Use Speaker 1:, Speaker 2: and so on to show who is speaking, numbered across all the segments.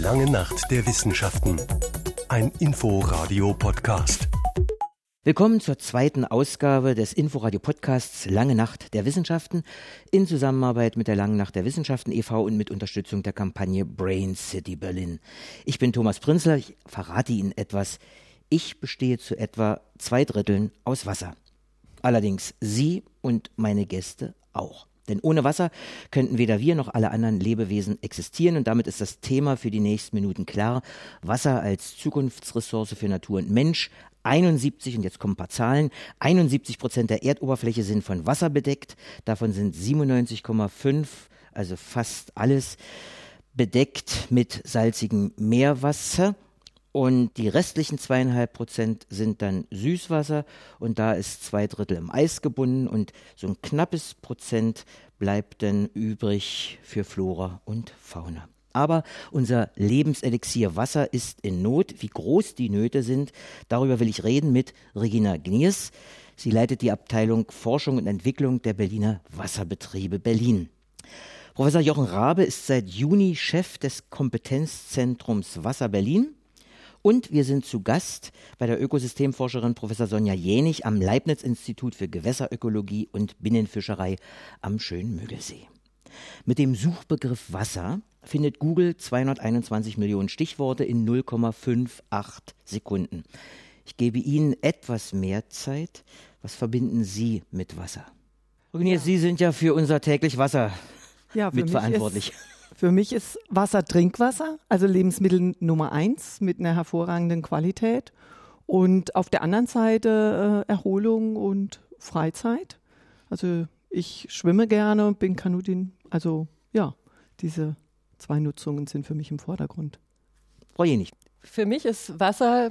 Speaker 1: Lange Nacht der Wissenschaften. Ein Inforadio-Podcast.
Speaker 2: Willkommen zur zweiten Ausgabe des Inforadio-Podcasts Lange Nacht der Wissenschaften in Zusammenarbeit mit der Langen Nacht der Wissenschaften e.V. und mit Unterstützung der Kampagne Brain City Berlin. Ich bin Thomas Prinzler, ich verrate Ihnen etwas. Ich bestehe zu etwa zwei Dritteln aus Wasser. Allerdings Sie und meine Gäste auch. Denn ohne Wasser könnten weder wir noch alle anderen Lebewesen existieren und damit ist das Thema für die nächsten Minuten klar. Wasser als Zukunftsressource für Natur und Mensch. 71, und jetzt kommen ein paar Zahlen, 71 Prozent der Erdoberfläche sind von Wasser bedeckt, davon sind 97,5, also fast alles, bedeckt mit salzigem Meerwasser. Und die restlichen zweieinhalb Prozent sind dann Süßwasser und da ist zwei Drittel im Eis gebunden und so ein knappes Prozent bleibt dann übrig für Flora und Fauna. Aber unser Lebenselixier Wasser ist in Not. Wie groß die Nöte sind, darüber will ich reden mit Regina Gniers. Sie leitet die Abteilung Forschung und Entwicklung der Berliner Wasserbetriebe Berlin. Professor Jochen Rabe ist seit Juni Chef des Kompetenzzentrums Wasser Berlin. Und wir sind zu Gast bei der Ökosystemforscherin Professor Sonja Jänig am Leibniz-Institut für Gewässerökologie und Binnenfischerei am schönen Müggelsee. Mit dem Suchbegriff Wasser findet Google 221 Millionen Stichworte in 0,58 Sekunden. Ich gebe Ihnen etwas mehr Zeit. Was verbinden Sie mit Wasser? Ja. Sie sind ja für unser täglich Wasser ja, mitverantwortlich.
Speaker 3: Für mich ist Wasser Trinkwasser, also Lebensmittel Nummer eins mit einer hervorragenden Qualität. Und auf der anderen Seite äh, Erholung und Freizeit. Also ich schwimme gerne, bin Kanutin. Also ja, diese zwei Nutzungen sind für mich im Vordergrund.
Speaker 2: Frau Jenig.
Speaker 4: Für mich ist Wasser,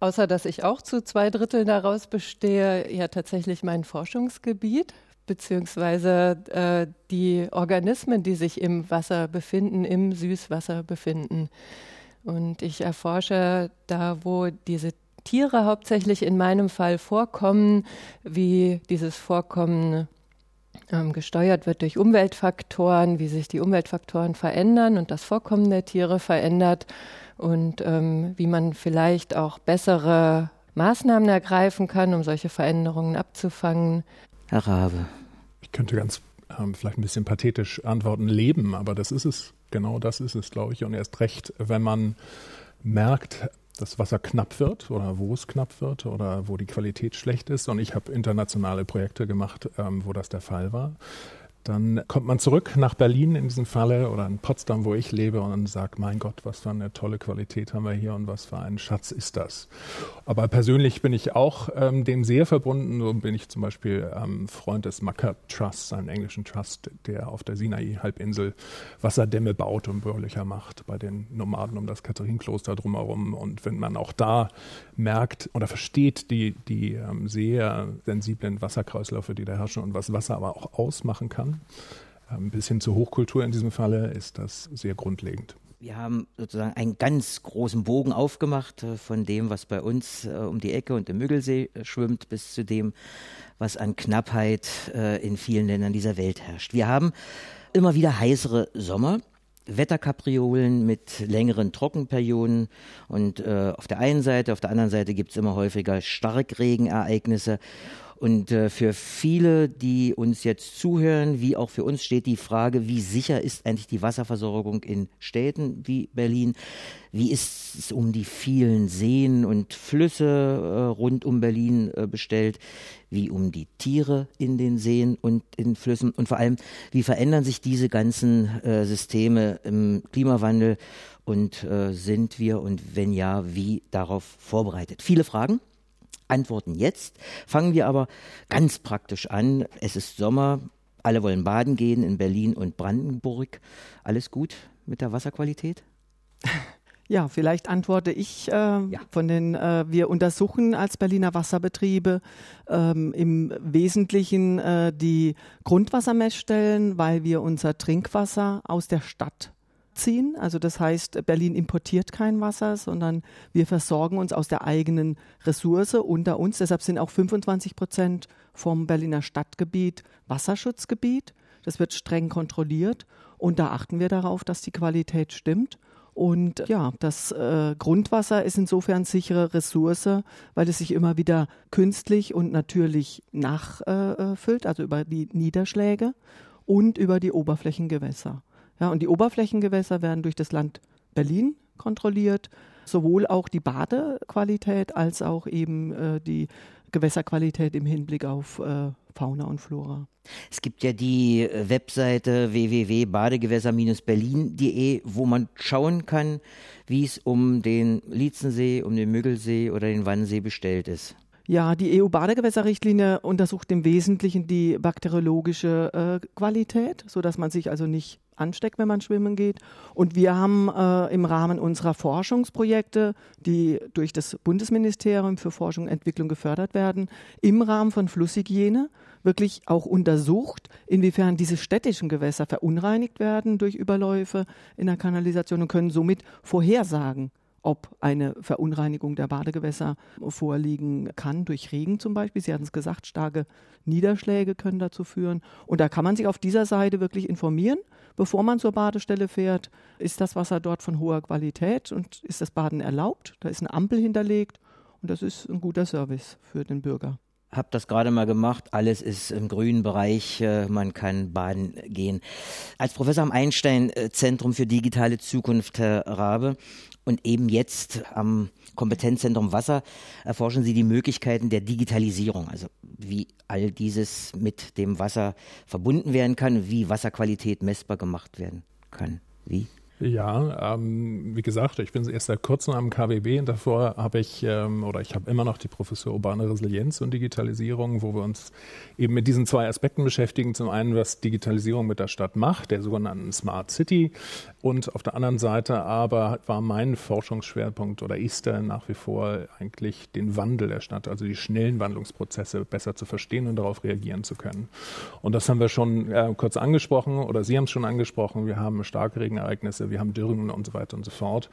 Speaker 4: außer dass ich auch zu zwei Dritteln daraus bestehe, ja tatsächlich mein Forschungsgebiet beziehungsweise äh, die Organismen, die sich im Wasser befinden, im Süßwasser befinden. Und ich erforsche da, wo diese Tiere hauptsächlich in meinem Fall vorkommen, wie dieses Vorkommen ähm, gesteuert wird durch Umweltfaktoren, wie sich die Umweltfaktoren verändern und das Vorkommen der Tiere verändert und ähm, wie man vielleicht auch bessere Maßnahmen ergreifen kann, um solche Veränderungen abzufangen.
Speaker 2: Herr Rabe.
Speaker 5: Ich könnte ganz ähm, vielleicht ein bisschen pathetisch antworten, leben, aber das ist es, genau das ist es, glaube ich. Und erst recht, wenn man merkt, dass Wasser knapp wird oder wo es knapp wird oder wo die Qualität schlecht ist. Und ich habe internationale Projekte gemacht, ähm, wo das der Fall war. Dann kommt man zurück nach Berlin in diesem Falle oder in Potsdam, wo ich lebe, und sagt, mein Gott, was für eine tolle Qualität haben wir hier und was für ein Schatz ist das. Aber persönlich bin ich auch ähm, dem sehr verbunden. So bin ich zum Beispiel ähm, Freund des Macker Trusts, einem englischen Trust, der auf der Sinai-Halbinsel Wasserdämme baut und Bohrlöcher macht bei den Nomaden um das Katharinenkloster drumherum. Und wenn man auch da merkt oder versteht die, die ähm, sehr sensiblen Wasserkreisläufe, die da herrschen und was Wasser aber auch ausmachen kann, ähm, bis hin zur Hochkultur in diesem Falle ist das sehr grundlegend.
Speaker 2: Wir haben sozusagen einen ganz großen Bogen aufgemacht äh, von dem, was bei uns äh, um die Ecke und im Müggelsee äh, schwimmt, bis zu dem, was an Knappheit in vielen Ländern dieser Welt herrscht. Wir haben immer wieder heißere Sommer. Wetterkapriolen mit längeren Trockenperioden und äh, auf der einen Seite, auf der anderen Seite gibt es immer häufiger Starkregenereignisse und äh, für viele, die uns jetzt zuhören, wie auch für uns steht die Frage, wie sicher ist eigentlich die Wasserversorgung in Städten wie Berlin? Wie ist es um die vielen Seen und Flüsse äh, rund um Berlin äh, bestellt? Wie um die Tiere in den Seen und in Flüssen? Und vor allem, wie verändern sich diese ganzen äh, Systeme im Klimawandel? Und äh, sind wir und wenn ja, wie darauf vorbereitet? Viele Fragen. Antworten jetzt. Fangen wir aber ganz praktisch an. Es ist Sommer, alle wollen baden gehen in Berlin und Brandenburg. Alles gut mit der Wasserqualität?
Speaker 3: Ja, vielleicht antworte ich äh, ja. von den, äh, wir untersuchen als Berliner Wasserbetriebe ähm, im Wesentlichen äh, die Grundwassermessstellen, weil wir unser Trinkwasser aus der Stadt ziehen. Also das heißt, Berlin importiert kein Wasser, sondern wir versorgen uns aus der eigenen Ressource unter uns. Deshalb sind auch 25 Prozent vom Berliner Stadtgebiet Wasserschutzgebiet. Das wird streng kontrolliert und da achten wir darauf, dass die Qualität stimmt. Und ja, das äh, Grundwasser ist insofern sichere Ressource, weil es sich immer wieder künstlich und natürlich nachfüllt, äh, also über die Niederschläge und über die Oberflächengewässer. Ja, und die Oberflächengewässer werden durch das Land Berlin kontrolliert, sowohl auch die Badequalität als auch eben äh, die Gewässerqualität im Hinblick auf äh, Fauna und Flora.
Speaker 2: Es gibt ja die äh, Webseite www.badegewässer-berlin.de, wo man schauen kann, wie es um den Lietzensee, um den Müggelsee oder den Wannsee bestellt ist.
Speaker 3: Ja, die EU-Badegewässerrichtlinie untersucht im Wesentlichen die bakteriologische äh, Qualität, sodass man sich also nicht ansteckt, wenn man schwimmen geht. Und wir haben äh, im Rahmen unserer Forschungsprojekte, die durch das Bundesministerium für Forschung und Entwicklung gefördert werden, im Rahmen von Flusshygiene wirklich auch untersucht, inwiefern diese städtischen Gewässer verunreinigt werden durch Überläufe in der Kanalisation und können somit vorhersagen, ob eine Verunreinigung der Badegewässer vorliegen kann, durch Regen zum Beispiel. Sie hatten es gesagt, starke Niederschläge können dazu führen. Und da kann man sich auf dieser Seite wirklich informieren, bevor man zur Badestelle fährt. Ist das Wasser dort von hoher Qualität und ist das Baden erlaubt? Da ist eine Ampel hinterlegt und das ist ein guter Service für den Bürger
Speaker 2: habe das gerade mal gemacht. Alles ist im grünen Bereich. Äh, man kann baden gehen. Als Professor am Einstein Zentrum für digitale Zukunft, Herr Rabe, und eben jetzt am Kompetenzzentrum Wasser erforschen Sie die Möglichkeiten der Digitalisierung, also wie all dieses mit dem Wasser verbunden werden kann, wie Wasserqualität messbar gemacht werden kann. Wie?
Speaker 5: Ja, ähm, wie gesagt, ich bin erst seit kurzem am KWB und davor habe ich ähm, oder ich habe immer noch die Professur Urbane Resilienz und Digitalisierung, wo wir uns eben mit diesen zwei Aspekten beschäftigen. Zum einen, was Digitalisierung mit der Stadt macht, der sogenannten Smart City und auf der anderen Seite aber war mein Forschungsschwerpunkt oder ist er nach wie vor eigentlich den Wandel der Stadt, also die schnellen Wandlungsprozesse besser zu verstehen und darauf reagieren zu können. Und das haben wir schon äh, kurz angesprochen oder Sie haben es schon angesprochen. Wir haben starke Regenereignisse wir haben Dürren und so weiter und so fort.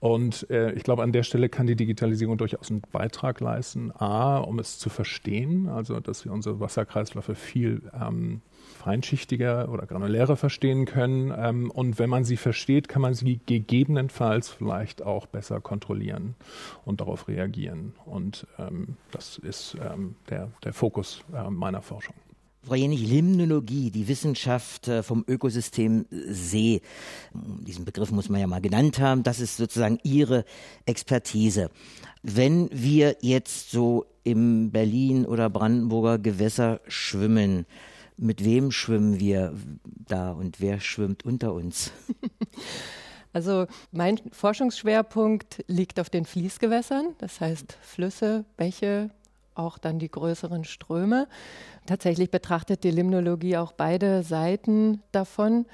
Speaker 5: Und äh, ich glaube, an der Stelle kann die Digitalisierung durchaus einen Beitrag leisten. A, um es zu verstehen, also dass wir unsere Wasserkreisläufe viel ähm, feinschichtiger oder granulärer verstehen können. Ähm, und wenn man sie versteht, kann man sie gegebenenfalls vielleicht auch besser kontrollieren und darauf reagieren. Und ähm, das ist ähm, der, der Fokus äh, meiner Forschung.
Speaker 2: Frau Jenich, Limnologie, die Wissenschaft äh, vom Ökosystem See, diesen Begriff muss man ja mal genannt haben, das ist sozusagen Ihre Expertise. Wenn wir jetzt so im Berlin oder Brandenburger Gewässer schwimmen, mit wem schwimmen wir da und wer schwimmt unter uns?
Speaker 4: Also mein Forschungsschwerpunkt liegt auf den Fließgewässern, das heißt Flüsse, Bäche, auch dann die größeren Ströme. Tatsächlich betrachtet die Limnologie auch beide Seiten davon.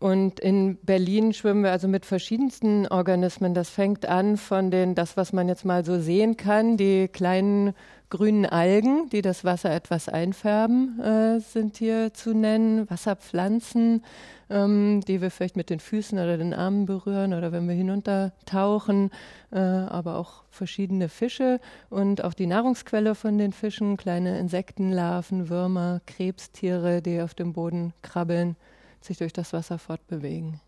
Speaker 4: Und in Berlin schwimmen wir also mit verschiedensten Organismen. Das fängt an von den, das, was man jetzt mal so sehen kann, die kleinen grünen Algen, die das Wasser etwas einfärben, äh, sind hier zu nennen. Wasserpflanzen, ähm, die wir vielleicht mit den Füßen oder den Armen berühren oder wenn wir hinuntertauchen, äh, aber auch verschiedene Fische und auch die Nahrungsquelle von den Fischen, kleine Insektenlarven, Würmer, Krebstiere, die auf dem Boden krabbeln, sich durch das Wasser fortbewegen.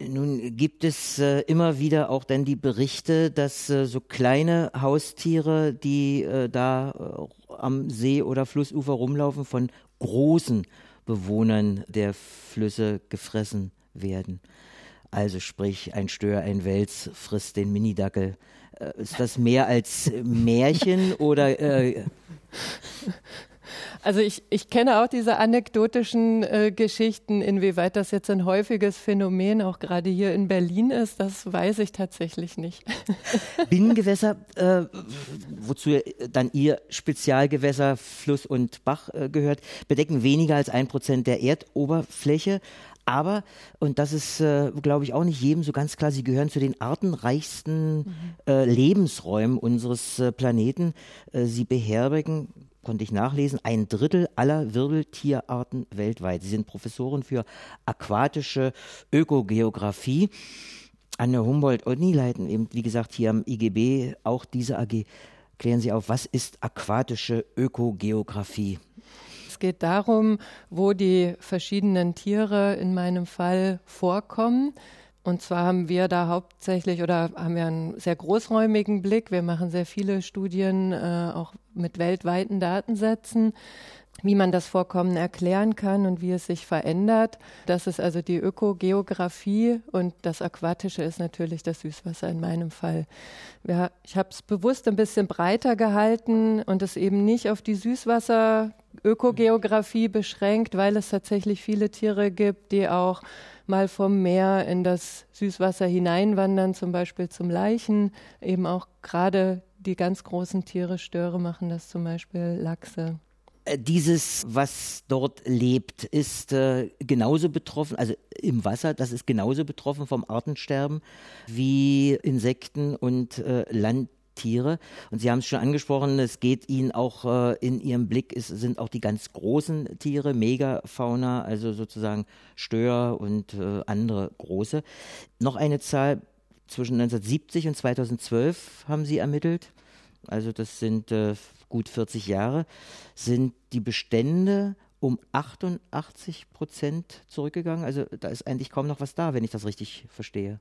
Speaker 2: Nun gibt es äh, immer wieder auch dann die Berichte, dass äh, so kleine Haustiere, die äh, da äh, am See oder Flussufer rumlaufen, von großen Bewohnern der Flüsse gefressen werden. Also sprich, ein Stör, ein Wels frisst den Minidackel. Äh, ist das mehr als Märchen oder äh,
Speaker 4: also ich, ich kenne auch diese anekdotischen äh, Geschichten, inwieweit das jetzt ein häufiges Phänomen auch gerade hier in Berlin ist, das weiß ich tatsächlich nicht.
Speaker 2: Binnengewässer, äh, wozu dann Ihr Spezialgewässer Fluss und Bach äh, gehört, bedecken weniger als ein Prozent der Erdoberfläche. Aber, und das ist, äh, glaube ich, auch nicht jedem so ganz klar, sie gehören zu den artenreichsten mhm. äh, Lebensräumen unseres äh, Planeten. Äh, sie beherbergen konnte ich nachlesen, ein Drittel aller Wirbeltierarten weltweit. Sie sind Professoren für aquatische Ökogeographie an der Humboldt-Uni, leiten eben, wie gesagt, hier am IGB auch diese AG. Klären Sie auf, was ist aquatische Ökogeographie?
Speaker 4: Es geht darum, wo die verschiedenen Tiere in meinem Fall vorkommen Und zwar haben wir da hauptsächlich oder haben wir einen sehr großräumigen Blick. Wir machen sehr viele Studien, äh, auch mit weltweiten Datensätzen wie man das Vorkommen erklären kann und wie es sich verändert. Das ist also die Ökogeografie und das Aquatische ist natürlich das Süßwasser in meinem Fall. Ja, ich habe es bewusst ein bisschen breiter gehalten und es eben nicht auf die Süßwasser-Ökogeografie beschränkt, weil es tatsächlich viele Tiere gibt, die auch mal vom Meer in das Süßwasser hineinwandern, zum Beispiel zum Leichen. Eben auch gerade die ganz großen Tiere, Störe machen das zum Beispiel Lachse.
Speaker 2: Äh, dieses, was dort lebt, ist äh, genauso betroffen, also im Wasser, das ist genauso betroffen vom Artensterben wie Insekten und äh, Landtiere. Und Sie haben es schon angesprochen, es geht Ihnen auch äh, in Ihrem Blick, es sind auch die ganz großen Tiere, Megafauna, also sozusagen Stör und äh, andere große. Noch eine Zahl, zwischen 1970 und 2012 haben Sie ermittelt. Also das sind äh, gut 40 Jahre, sind die Bestände um 88 Prozent zurückgegangen. Also da ist eigentlich kaum noch was da, wenn ich das richtig verstehe.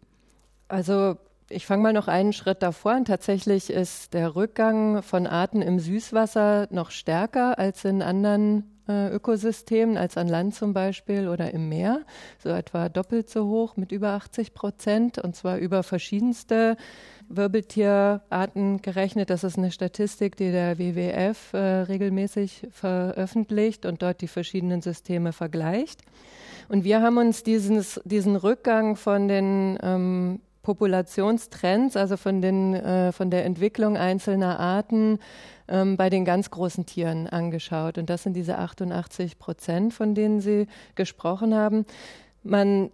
Speaker 4: Also ich fange mal noch einen Schritt davor an. Tatsächlich ist der Rückgang von Arten im Süßwasser noch stärker als in anderen äh, Ökosystemen, als an Land zum Beispiel oder im Meer. So etwa doppelt so hoch mit über 80 Prozent und zwar über verschiedenste Wirbeltierarten gerechnet. Das ist eine Statistik, die der WWF äh, regelmäßig veröffentlicht und dort die verschiedenen Systeme vergleicht. Und wir haben uns dieses, diesen Rückgang von den ähm, Populationstrends, also von, den, äh, von der Entwicklung einzelner Arten ähm, bei den ganz großen Tieren angeschaut. Und das sind diese 88 Prozent, von denen Sie gesprochen haben. Man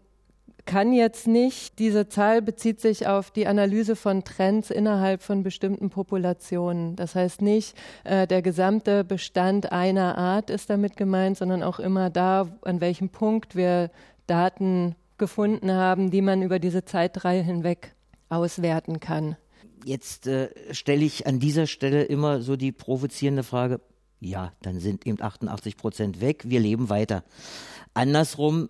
Speaker 4: kann jetzt nicht, diese Zahl bezieht sich auf die Analyse von Trends innerhalb von bestimmten Populationen. Das heißt nicht, äh, der gesamte Bestand einer Art ist damit gemeint, sondern auch immer da, an welchem Punkt wir Daten gefunden haben, die man über diese Zeitreihe hinweg auswerten kann.
Speaker 2: Jetzt äh, stelle ich an dieser Stelle immer so die provozierende Frage, ja, dann sind eben 88 Prozent weg, wir leben weiter. Andersrum,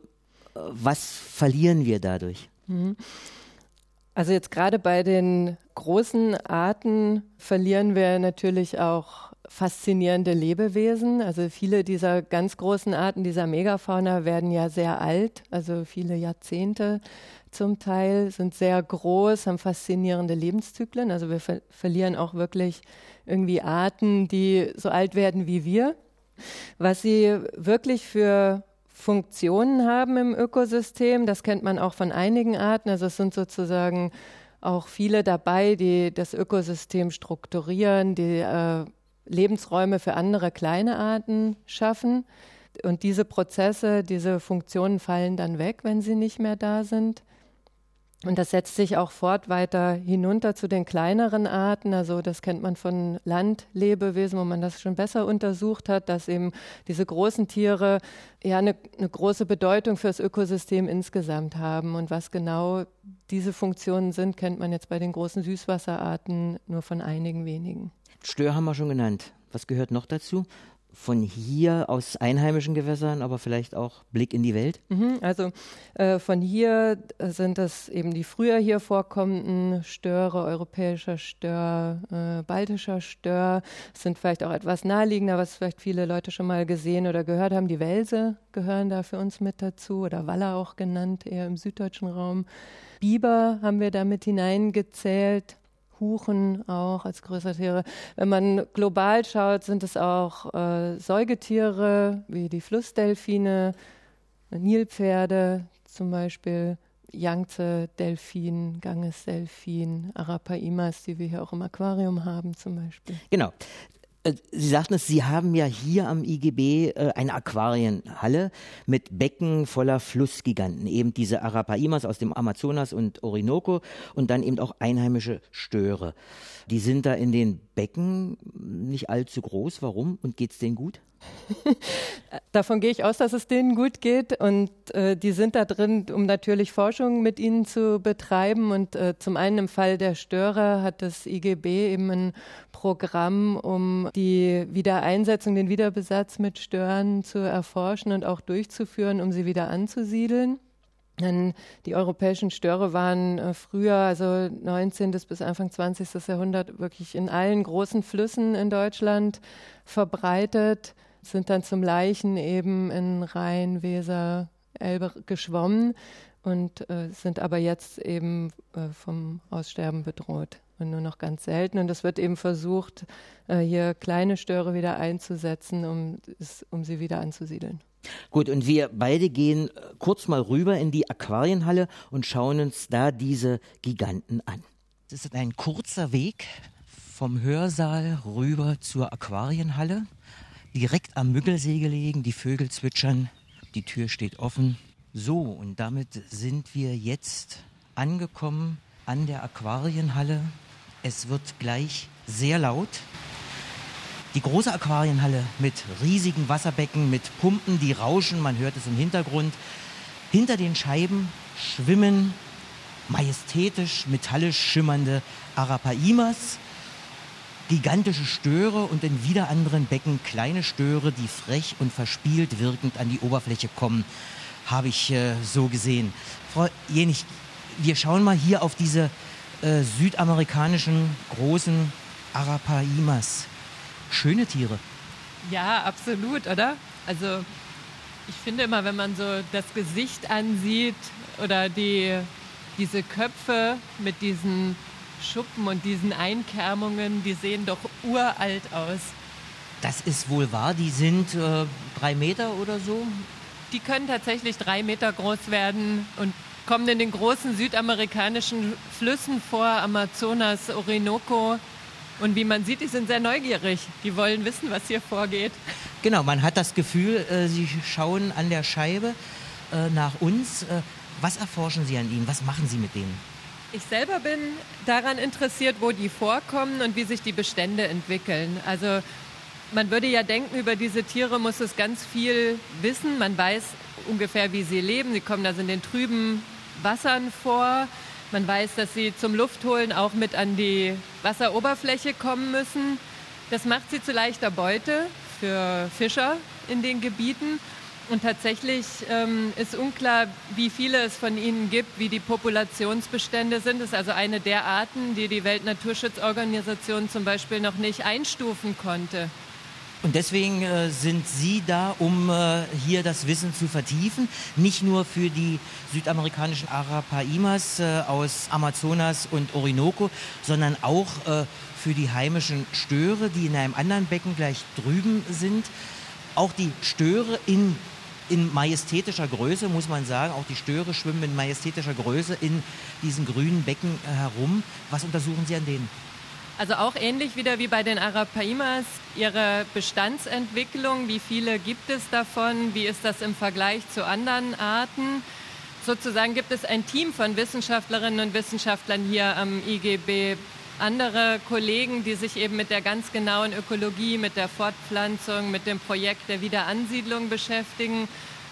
Speaker 2: was verlieren wir dadurch? Mhm.
Speaker 4: Also jetzt gerade bei den großen Arten verlieren wir natürlich auch faszinierende Lebewesen. Also viele dieser ganz großen Arten dieser Megafauna werden ja sehr alt, also viele Jahrzehnte zum Teil, sind sehr groß, haben faszinierende Lebenszyklen. Also wir ver verlieren auch wirklich irgendwie Arten, die so alt werden wie wir. Was sie wirklich für Funktionen haben im Ökosystem. Das kennt man auch von einigen Arten. Also es sind sozusagen auch viele dabei, die das Ökosystem strukturieren, die äh, Lebensräume für andere kleine Arten schaffen. Und diese Prozesse, diese Funktionen fallen dann weg, wenn sie nicht mehr da sind. Und das setzt sich auch fort weiter hinunter zu den kleineren Arten. Also das kennt man von Landlebewesen, wo man das schon besser untersucht hat, dass eben diese großen Tiere ja eine, eine große Bedeutung für das Ökosystem insgesamt haben. Und was genau diese Funktionen sind, kennt man jetzt bei den großen Süßwasserarten nur von einigen wenigen.
Speaker 2: Stör haben wir schon genannt. Was gehört noch dazu? von hier aus einheimischen Gewässern, aber vielleicht auch Blick in die Welt?
Speaker 4: Mhm, also äh, von hier sind das eben die früher hier vorkommenden Störe, europäischer Stör, äh, baltischer Stör, sind vielleicht auch etwas naheliegender, was vielleicht viele Leute schon mal gesehen oder gehört haben. Die Welse gehören da für uns mit dazu oder Waller auch genannt, eher im süddeutschen Raum. Biber haben wir da mit hineingezählt. Huchen auch als größere Tiere. Wenn man global schaut, sind es auch äh, Säugetiere wie die Flussdelfine, Nilpferde zum Beispiel, Yangtze-Delfin, Ganges-Delfin, Arapaimas, die wir hier auch im Aquarium haben zum Beispiel.
Speaker 2: Genau. Äh, Sie sagten es, Sie haben ja hier am IGB äh, eine Aquarienhalle mit Becken voller Flussgiganten, eben diese Arapaimas aus dem Amazonas und Orinoco und dann eben auch einheimische Störe. Die sind da in den Becken nicht allzu groß. Warum? Und geht es denen gut?
Speaker 4: Davon gehe ich aus, dass es denen gut geht und äh, die sind da drin, um natürlich Forschung mit ihnen zu betreiben. Und äh, zum einen im Fall der Störer hat das IGB eben ein Programm, um die Wiedereinsetzung, den Wiederbesatz mit Störern zu erforschen und auch durchzuführen, um sie wieder anzusiedeln. Denn die europäischen Störe waren äh, früher, also 19. bis Anfang 20. Jahrhundert, wirklich in allen großen Flüssen in Deutschland verbreitet, sind dann zum Leichen eben in Rhein, Weser, Elbe geschwommen und äh, sind aber jetzt eben äh, vom Aussterben bedroht und nur noch ganz selten. Und es wird eben versucht, äh, hier kleine Störe wieder einzusetzen, um, um sie wieder anzusiedeln.
Speaker 2: Gut, und wir beide gehen äh, kurz mal rüber in die Aquarienhalle und schauen uns da diese Giganten an. Das ist ein kurzer Weg vom Hörsaal rüber zur Aquarienhalle. Direkt am Müggelsee gelegen, die Vögel zwitschern, die Tür steht offen. So, und damit sind wir jetzt angekommen an der Aquarienhalle. Es wird gleich sehr laut. Die große Aquarienhalle mit riesigen Wasserbecken, mit Pumpen, die rauschen, man hört es im Hintergrund. Hinter den Scheiben schwimmen majestätisch, metallisch schimmernde Arapaimas, gigantische Störe und in wieder anderen Becken kleine Störe, die frech und verspielt wirkend an die Oberfläche kommen habe ich äh, so gesehen. Frau Jenig, wir schauen mal hier auf diese äh, südamerikanischen großen Arapaimas. Schöne Tiere.
Speaker 4: Ja, absolut, oder? Also ich finde immer, wenn man so das Gesicht ansieht oder die, diese Köpfe mit diesen Schuppen und diesen Einkärmungen, die sehen doch uralt aus.
Speaker 2: Das ist wohl wahr. Die sind äh, drei Meter oder so
Speaker 4: die können tatsächlich drei Meter groß werden und kommen in den großen südamerikanischen Flüssen vor, Amazonas, Orinoco. Und wie man sieht, die sind sehr neugierig. Die wollen wissen, was hier vorgeht.
Speaker 2: Genau, man hat das Gefühl, äh, sie schauen an der Scheibe äh, nach uns. Äh, was erforschen Sie an ihnen? Was machen Sie mit denen?
Speaker 4: Ich selber bin daran interessiert, wo die vorkommen und wie sich die Bestände entwickeln. Also man würde ja denken, über diese Tiere muss es ganz viel wissen. Man weiß ungefähr, wie sie leben. Sie kommen also in den trüben Wassern vor. Man weiß, dass sie zum Luftholen auch mit an die Wasseroberfläche kommen müssen. Das macht sie zu leichter Beute für Fischer in den Gebieten. Und tatsächlich ähm, ist unklar, wie viele es von ihnen gibt, wie die Populationsbestände sind. Das ist also eine der Arten, die die Weltnaturschutzorganisation zum Beispiel noch nicht einstufen konnte.
Speaker 2: Und deswegen äh, sind Sie da, um äh, hier das Wissen zu vertiefen. Nicht nur für die südamerikanischen Arapaimas äh, aus Amazonas und Orinoco, sondern auch äh, für die heimischen Störe, die in einem anderen Becken gleich drüben sind. Auch die Störe in, in majestätischer Größe, muss man sagen. Auch die Störe schwimmen in majestätischer Größe in diesen grünen Becken äh, herum. Was untersuchen Sie an denen?
Speaker 4: Also auch ähnlich wieder wie bei den Arapaimas, ihre Bestandsentwicklung, wie viele gibt es davon, wie ist das im Vergleich zu anderen Arten. Sozusagen gibt es ein Team von Wissenschaftlerinnen und Wissenschaftlern hier am IGB, andere Kollegen, die sich eben mit der ganz genauen Ökologie, mit der Fortpflanzung, mit dem Projekt der Wiederansiedlung beschäftigen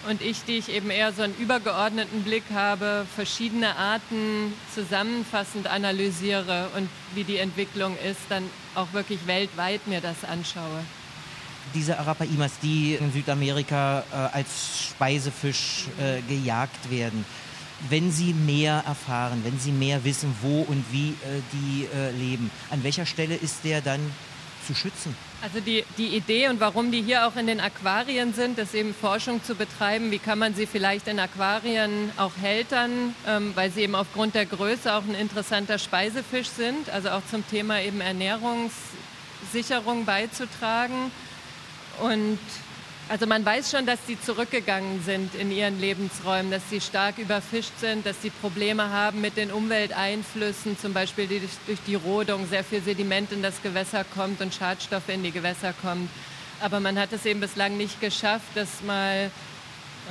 Speaker 4: und ich, die ich eben eher so einen übergeordneten Blick habe, verschiedene Arten zusammenfassend analysiere und wie die Entwicklung ist, dann auch wirklich weltweit mir das anschaue.
Speaker 2: Diese Arapaimas, die in Südamerika äh, als Speisefisch äh, gejagt werden, wenn Sie mehr erfahren, wenn Sie mehr wissen, wo und wie äh, die äh, leben, an welcher Stelle ist der dann zu schützen?
Speaker 4: Also die, die Idee und warum die hier auch in den Aquarien sind, ist eben Forschung zu betreiben. Wie kann man sie vielleicht in Aquarien auch hältern, ähm, weil sie eben aufgrund der Größe auch ein interessanter Speisefisch sind, also auch zum Thema eben Ernährungssicherung beizutragen. Und also man weiß schon, dass sie zurückgegangen sind in ihren Lebensräumen, dass sie stark überfischt sind, dass sie Probleme haben mit den Umwelteinflüssen, zum Beispiel die durch die Rodung sehr viel Sediment in das Gewässer kommt und Schadstoffe in die Gewässer kommen. Aber man hat es eben bislang nicht geschafft, das mal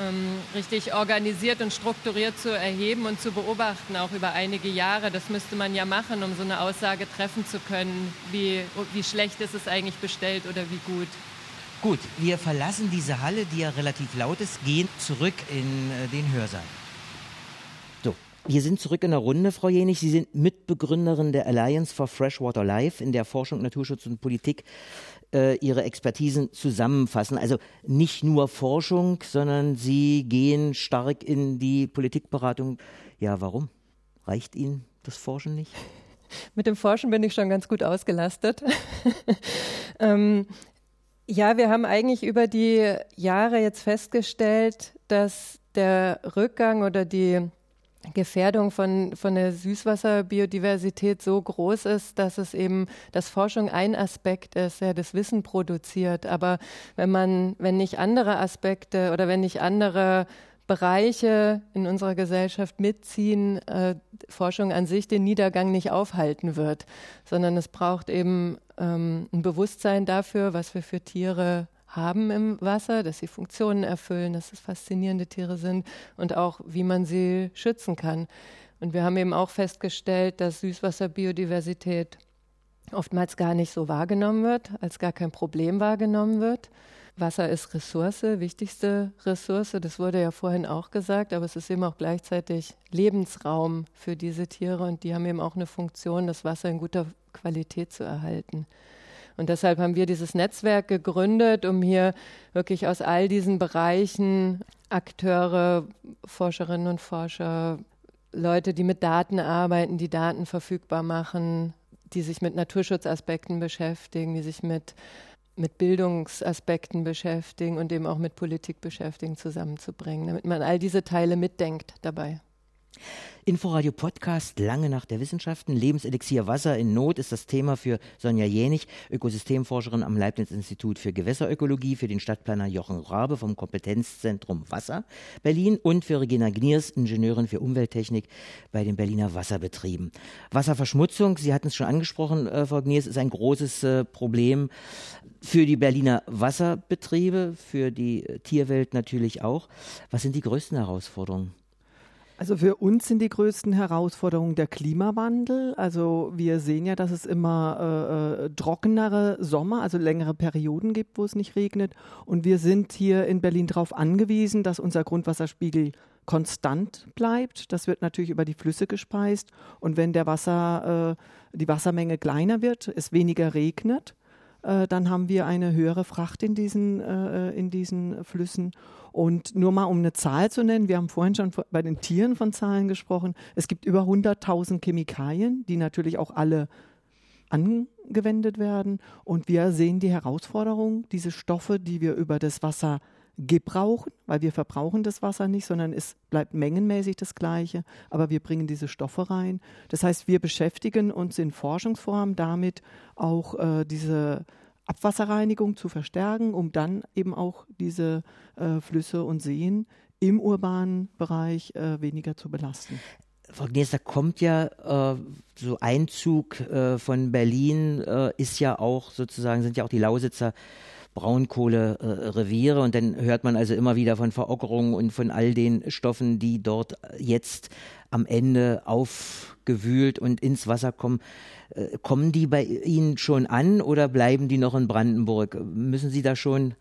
Speaker 4: ähm, richtig organisiert und strukturiert zu erheben und zu beobachten, auch über einige Jahre. Das müsste man ja machen, um so eine Aussage treffen zu können, wie, wie schlecht ist es eigentlich bestellt oder wie gut.
Speaker 2: Gut, wir verlassen diese Halle, die ja relativ laut ist, gehen zurück in äh, den Hörsaal. So, Wir sind zurück in der Runde, Frau Jenig. Sie sind Mitbegründerin der Alliance for Freshwater Life, in der Forschung, Naturschutz und Politik äh, ihre Expertisen zusammenfassen. Also nicht nur Forschung, sondern Sie gehen stark in die Politikberatung. Ja, warum? Reicht Ihnen das Forschen nicht?
Speaker 4: Mit dem Forschen bin ich schon ganz gut ausgelastet. ähm, ja, wir haben eigentlich über die Jahre jetzt festgestellt, dass der Rückgang oder die Gefährdung von, von der Süßwasserbiodiversität so groß ist, dass es eben, dass Forschung ein Aspekt ist, der das Wissen produziert. Aber wenn man, wenn nicht andere Aspekte oder wenn nicht andere Bereiche in unserer Gesellschaft mitziehen, äh, Forschung an sich den Niedergang nicht aufhalten wird, sondern es braucht eben ähm, ein Bewusstsein dafür, was wir für Tiere haben im Wasser, dass sie Funktionen erfüllen, dass es faszinierende Tiere sind und auch, wie man sie schützen kann. Und wir haben eben auch festgestellt, dass Süßwasserbiodiversität oftmals gar nicht so wahrgenommen wird, als gar kein Problem wahrgenommen wird. Wasser ist Ressource, wichtigste Ressource, das wurde ja vorhin auch gesagt, aber es ist eben auch gleichzeitig Lebensraum für diese Tiere und die haben eben auch eine Funktion, das Wasser in guter Qualität zu erhalten. Und deshalb haben wir dieses Netzwerk gegründet, um hier wirklich aus all diesen Bereichen Akteure, Forscherinnen und Forscher, Leute, die mit Daten arbeiten, die Daten verfügbar machen, die sich mit Naturschutzaspekten beschäftigen, die sich mit, mit Bildungsaspekten beschäftigen und eben auch mit Politik beschäftigen, zusammenzubringen, damit man all diese Teile mitdenkt dabei.
Speaker 2: Inforadio Podcast Lange nach der Wissenschaften. Lebenselixier Wasser in Not ist das Thema für Sonja Jänig, Ökosystemforscherin am Leibniz-Institut für Gewässerökologie, für den Stadtplaner Jochen Rabe vom Kompetenzzentrum Wasser Berlin und für Regina Gniers, Ingenieurin für Umwelttechnik bei den Berliner Wasserbetrieben. Wasserverschmutzung, Sie hatten es schon angesprochen, äh, Frau Gniers, ist ein großes äh, Problem für die Berliner Wasserbetriebe, für die Tierwelt natürlich auch. Was sind die größten Herausforderungen?
Speaker 3: Also für uns sind die größten Herausforderungen der Klimawandel. Also wir sehen ja, dass es immer äh, äh, trockenere Sommer, also längere Perioden gibt, wo es nicht regnet. Und wir sind hier in Berlin darauf angewiesen, dass unser Grundwasserspiegel konstant bleibt. Das wird natürlich über die Flüsse gespeist. Und wenn der Wasser, äh, die Wassermenge kleiner wird, es weniger regnet, äh, dann haben wir eine höhere Fracht in diesen, äh, in diesen Flüssen. Und nur mal um eine Zahl zu nennen, wir haben vorhin schon bei den Tieren von Zahlen gesprochen. Es gibt über 100.000 Chemikalien, die natürlich auch alle angewendet werden. Und wir sehen die Herausforderung, diese Stoffe, die wir über das Wasser gebrauchen, weil wir verbrauchen das Wasser nicht, sondern es bleibt mengenmäßig das Gleiche, aber wir bringen diese Stoffe rein. Das heißt, wir beschäftigen uns in Forschungsformen damit, auch äh, diese Abwasserreinigung zu verstärken, um dann eben auch diese äh, Flüsse und Seen im urbanen Bereich äh, weniger zu belasten.
Speaker 2: Frau Gneser, kommt ja äh, so Einzug äh, von Berlin, äh, ist ja auch sozusagen, sind ja auch die Lausitzer Braunkohlereviere und dann hört man also immer wieder von Verockerungen und von all den Stoffen, die dort jetzt am Ende aufgewühlt und ins Wasser kommen. Äh, kommen die bei Ihnen schon an oder bleiben die noch in Brandenburg? Müssen Sie da schon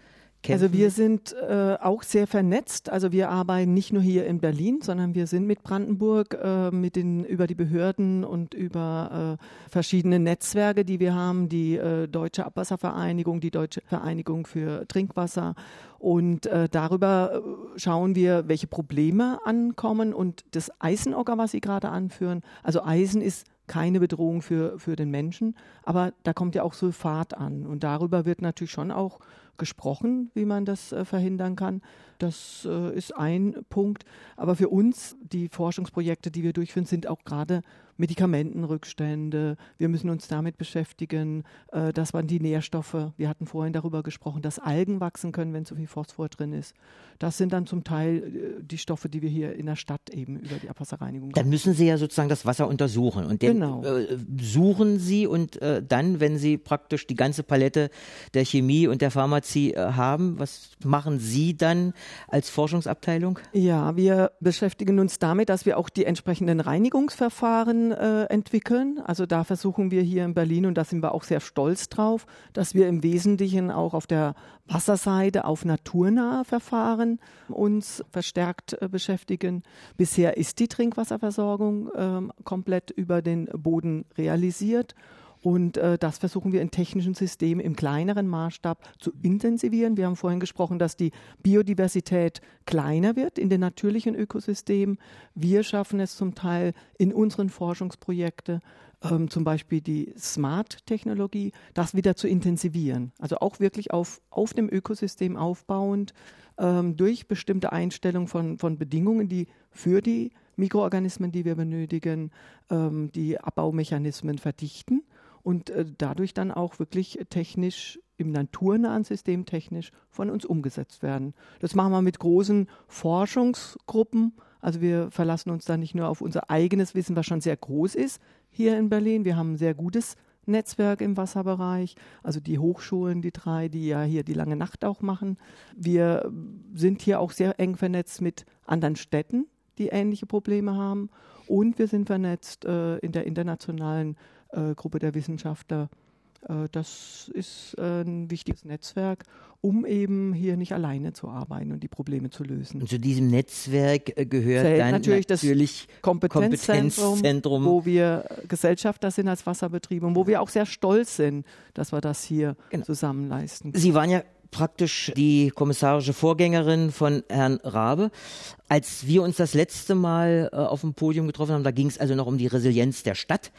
Speaker 3: Kämpfen? Also wir sind äh, auch sehr vernetzt. Also wir arbeiten nicht nur hier in Berlin, sondern wir sind mit Brandenburg äh, mit den über die Behörden und über äh, verschiedene Netzwerke, die wir haben, die äh, Deutsche Abwasservereinigung, die Deutsche Vereinigung für Trinkwasser und äh, darüber äh, schauen wir, welche Probleme ankommen und das Eisenogger, was Sie gerade anführen. Also Eisen ist keine Bedrohung für, für den Menschen, aber da kommt ja auch Sulfat an und darüber wird natürlich schon auch gesprochen, wie man das äh, verhindern kann. Das äh, ist ein Punkt. Aber für uns, die Forschungsprojekte, die wir durchführen, sind auch gerade Medikamentenrückstände. Wir müssen uns damit beschäftigen, äh, dass man die Nährstoffe, wir hatten vorhin darüber gesprochen, dass Algen wachsen können, wenn zu viel Phosphor drin ist. Das sind dann zum Teil äh, die Stoffe, die wir hier in der Stadt eben über die Abwasserreinigung.
Speaker 2: Dann müssen Sie ja sozusagen das Wasser untersuchen und den genau. äh, suchen Sie und äh, dann, wenn Sie praktisch die ganze Palette der Chemie und der Pharmazie äh, haben, was machen Sie dann? als Forschungsabteilung?
Speaker 3: Ja, wir beschäftigen uns damit, dass wir auch die entsprechenden Reinigungsverfahren äh, entwickeln. Also da versuchen wir hier in Berlin, und da sind wir auch sehr stolz drauf, dass wir im Wesentlichen auch auf der Wasserseite auf naturnahe Verfahren uns verstärkt äh, beschäftigen. Bisher ist die Trinkwasserversorgung äh, komplett über den Boden realisiert. Und äh, das versuchen wir in technischen Systemen im kleineren Maßstab zu intensivieren. Wir haben vorhin gesprochen, dass die Biodiversität kleiner wird in den natürlichen Ökosystemen. Wir schaffen es zum Teil in unseren Forschungsprojekten, ähm, zum Beispiel die Smart-Technologie, das wieder zu intensivieren. Also auch wirklich auf, auf dem Ökosystem aufbauend ähm, durch bestimmte Einstellungen von, von Bedingungen, die für die Mikroorganismen, die wir benötigen, ähm, die Abbaumechanismen verdichten und äh, dadurch dann auch wirklich technisch im naturnahen System technisch von uns umgesetzt werden. Das machen wir mit großen Forschungsgruppen. Also wir verlassen uns da nicht nur auf unser eigenes Wissen, was schon sehr groß ist hier in Berlin. Wir haben ein sehr gutes Netzwerk im Wasserbereich, also die Hochschulen, die drei, die ja hier die lange Nacht auch machen. Wir sind hier auch sehr eng vernetzt mit anderen Städten, die ähnliche Probleme haben. Und wir sind vernetzt äh, in der internationalen äh, Gruppe der Wissenschaftler. Äh, das ist äh, ein wichtiges Netzwerk, um eben hier nicht alleine zu arbeiten und die Probleme zu lösen.
Speaker 2: Und zu diesem Netzwerk gehört
Speaker 3: Zählt
Speaker 2: dann
Speaker 3: natürlich,
Speaker 2: natürlich
Speaker 3: das Kompetenzzentrum,
Speaker 2: Kompetenzzentrum,
Speaker 3: wo wir Gesellschafter sind als Wasserbetriebe und wo wir auch sehr stolz sind, dass wir das hier genau. zusammen leisten.
Speaker 2: Sie waren ja praktisch die kommissarische Vorgängerin von Herrn Rabe. Als wir uns das letzte Mal äh, auf dem Podium getroffen haben, da ging es also noch um die Resilienz der Stadt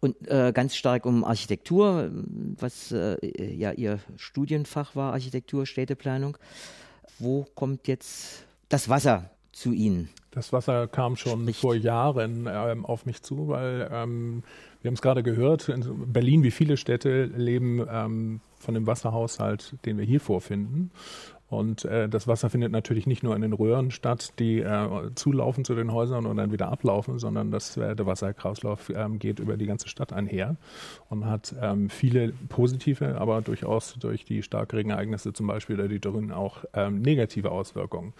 Speaker 2: und äh, ganz stark um Architektur, was äh, ja ihr Studienfach war, Architektur, Städteplanung. Wo kommt jetzt das Wasser zu Ihnen?
Speaker 5: Das Wasser kam schon Spricht. vor Jahren ähm, auf mich zu, weil ähm, wir haben es gerade gehört, in Berlin wie viele Städte leben ähm, von dem Wasserhaushalt, den wir hier vorfinden. Und äh, das Wasser findet natürlich nicht nur in den Röhren statt, die äh, zulaufen zu den Häusern und dann wieder ablaufen, sondern das, äh, der Wasserkreislauf ähm, geht über die ganze Stadt einher und hat ähm, viele positive, aber durchaus durch die Starkregenereignisse zum Beispiel oder die Dürren auch ähm, negative Auswirkungen.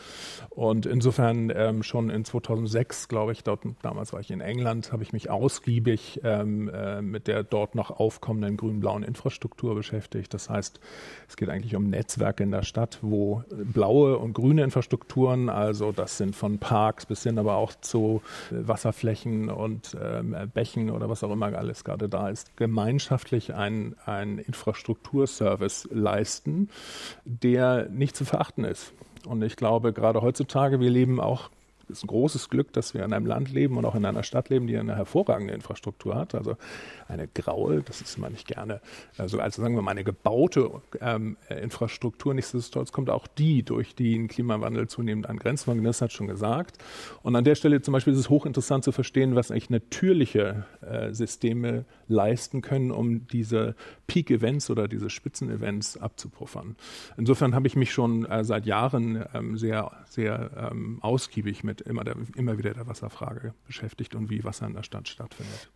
Speaker 5: Und insofern schon in 2006, glaube ich, dort, damals war ich in England, habe ich mich ausgiebig äh, mit der dort noch aufkommenden grün-blauen Infrastruktur beschäftigt. Das heißt, es geht eigentlich um Netzwerke in der Stadt, wo blaue und grüne Infrastrukturen, also das sind von Parks bis hin aber auch zu Wasserflächen und ähm, Bächen oder was auch immer alles gerade da ist, gemeinschaftlich einen Infrastrukturservice leisten, der nicht zu verachten ist. Und ich glaube, gerade heutzutage, wir leben auch ist ein großes Glück, dass wir in einem Land leben und auch in einer Stadt leben, die eine hervorragende Infrastruktur hat. Also eine graue, das ist immer nicht gerne, also, also sagen wir mal eine gebaute ähm, Infrastruktur. Nichtsdestotrotz kommt auch die durch den Klimawandel zunehmend an Grenzen. Gniss hat schon gesagt. Und an der Stelle zum Beispiel ist es hochinteressant zu verstehen, was eigentlich natürliche äh, Systeme leisten können, um diese Peak-Events oder diese Spitzen-Events abzupuffern. Insofern habe ich mich schon äh, seit Jahren ähm, sehr, sehr ähm, ausgiebig mit immer, der, immer wieder der Wasserfrage beschäftigt und wie Wasser in der Stadt stattfindet.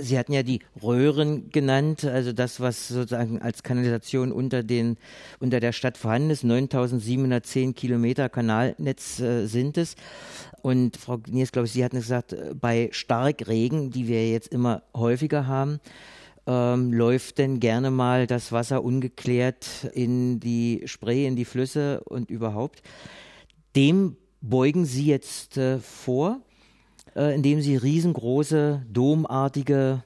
Speaker 2: Sie hatten ja die Röhren genannt, also das, was sozusagen als Kanalisation unter, den, unter der Stadt vorhanden ist. 9710 Kilometer Kanalnetz äh, sind es. Und Frau Gniers, glaube ich, Sie hatten gesagt, äh, bei Starkregen, die wir jetzt immer häufiger haben, ähm, läuft denn gerne mal das Wasser ungeklärt in die Spree, in die Flüsse und überhaupt. Dem beugen Sie jetzt äh, vor? äh, indem sie riesengroße, domartige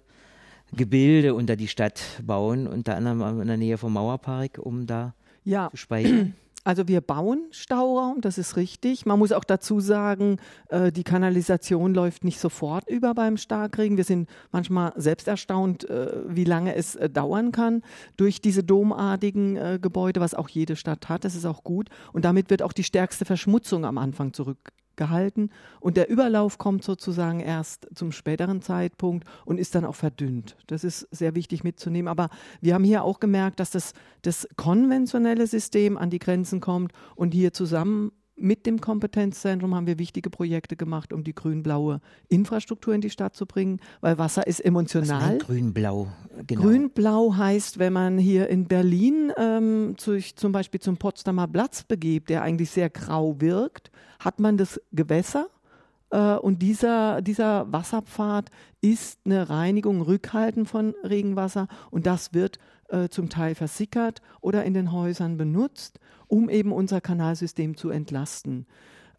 Speaker 2: Gebilde unter die Stadt bauen, unter anderem in der Nähe vom Mauerpark, um da ja. zu speichern.
Speaker 3: Also wir bauen Stauraum, das ist richtig. Man muss auch dazu sagen, äh, die Kanalisation läuft nicht sofort über beim Starkregen. Wir sind manchmal selbst erstaunt, äh, wie lange es äh, dauern kann durch diese domartigen äh, Gebäude, was auch jede Stadt hat. Das ist auch gut. Und damit wird auch die stärkste Verschmutzung am Anfang zurück gehalten und der Überlauf kommt sozusagen erst zum späteren Zeitpunkt und ist dann auch verdünnt. Das ist sehr wichtig mitzunehmen. Aber wir haben hier auch gemerkt, dass das, das konventionelle System an die Grenzen kommt und hier zusammen mit dem Kompetenzzentrum haben wir wichtige Projekte gemacht, um die grün-blaue Infrastruktur in die Stadt zu bringen, weil Wasser ist emotional.
Speaker 2: Grün-blau,
Speaker 3: genau. Grün-blau heißt, wenn man hier in Berlin ähm, zu, zum Beispiel zum Potsdamer Platz begebt, der eigentlich sehr grau wirkt, hat man das Gewässer äh, und dieser, dieser Wasserpfad ist eine Reinigung, Rückhalten von Regenwasser und das wird äh, zum Teil versickert oder in den Häusern benutzt, um eben unser Kanalsystem zu entlasten.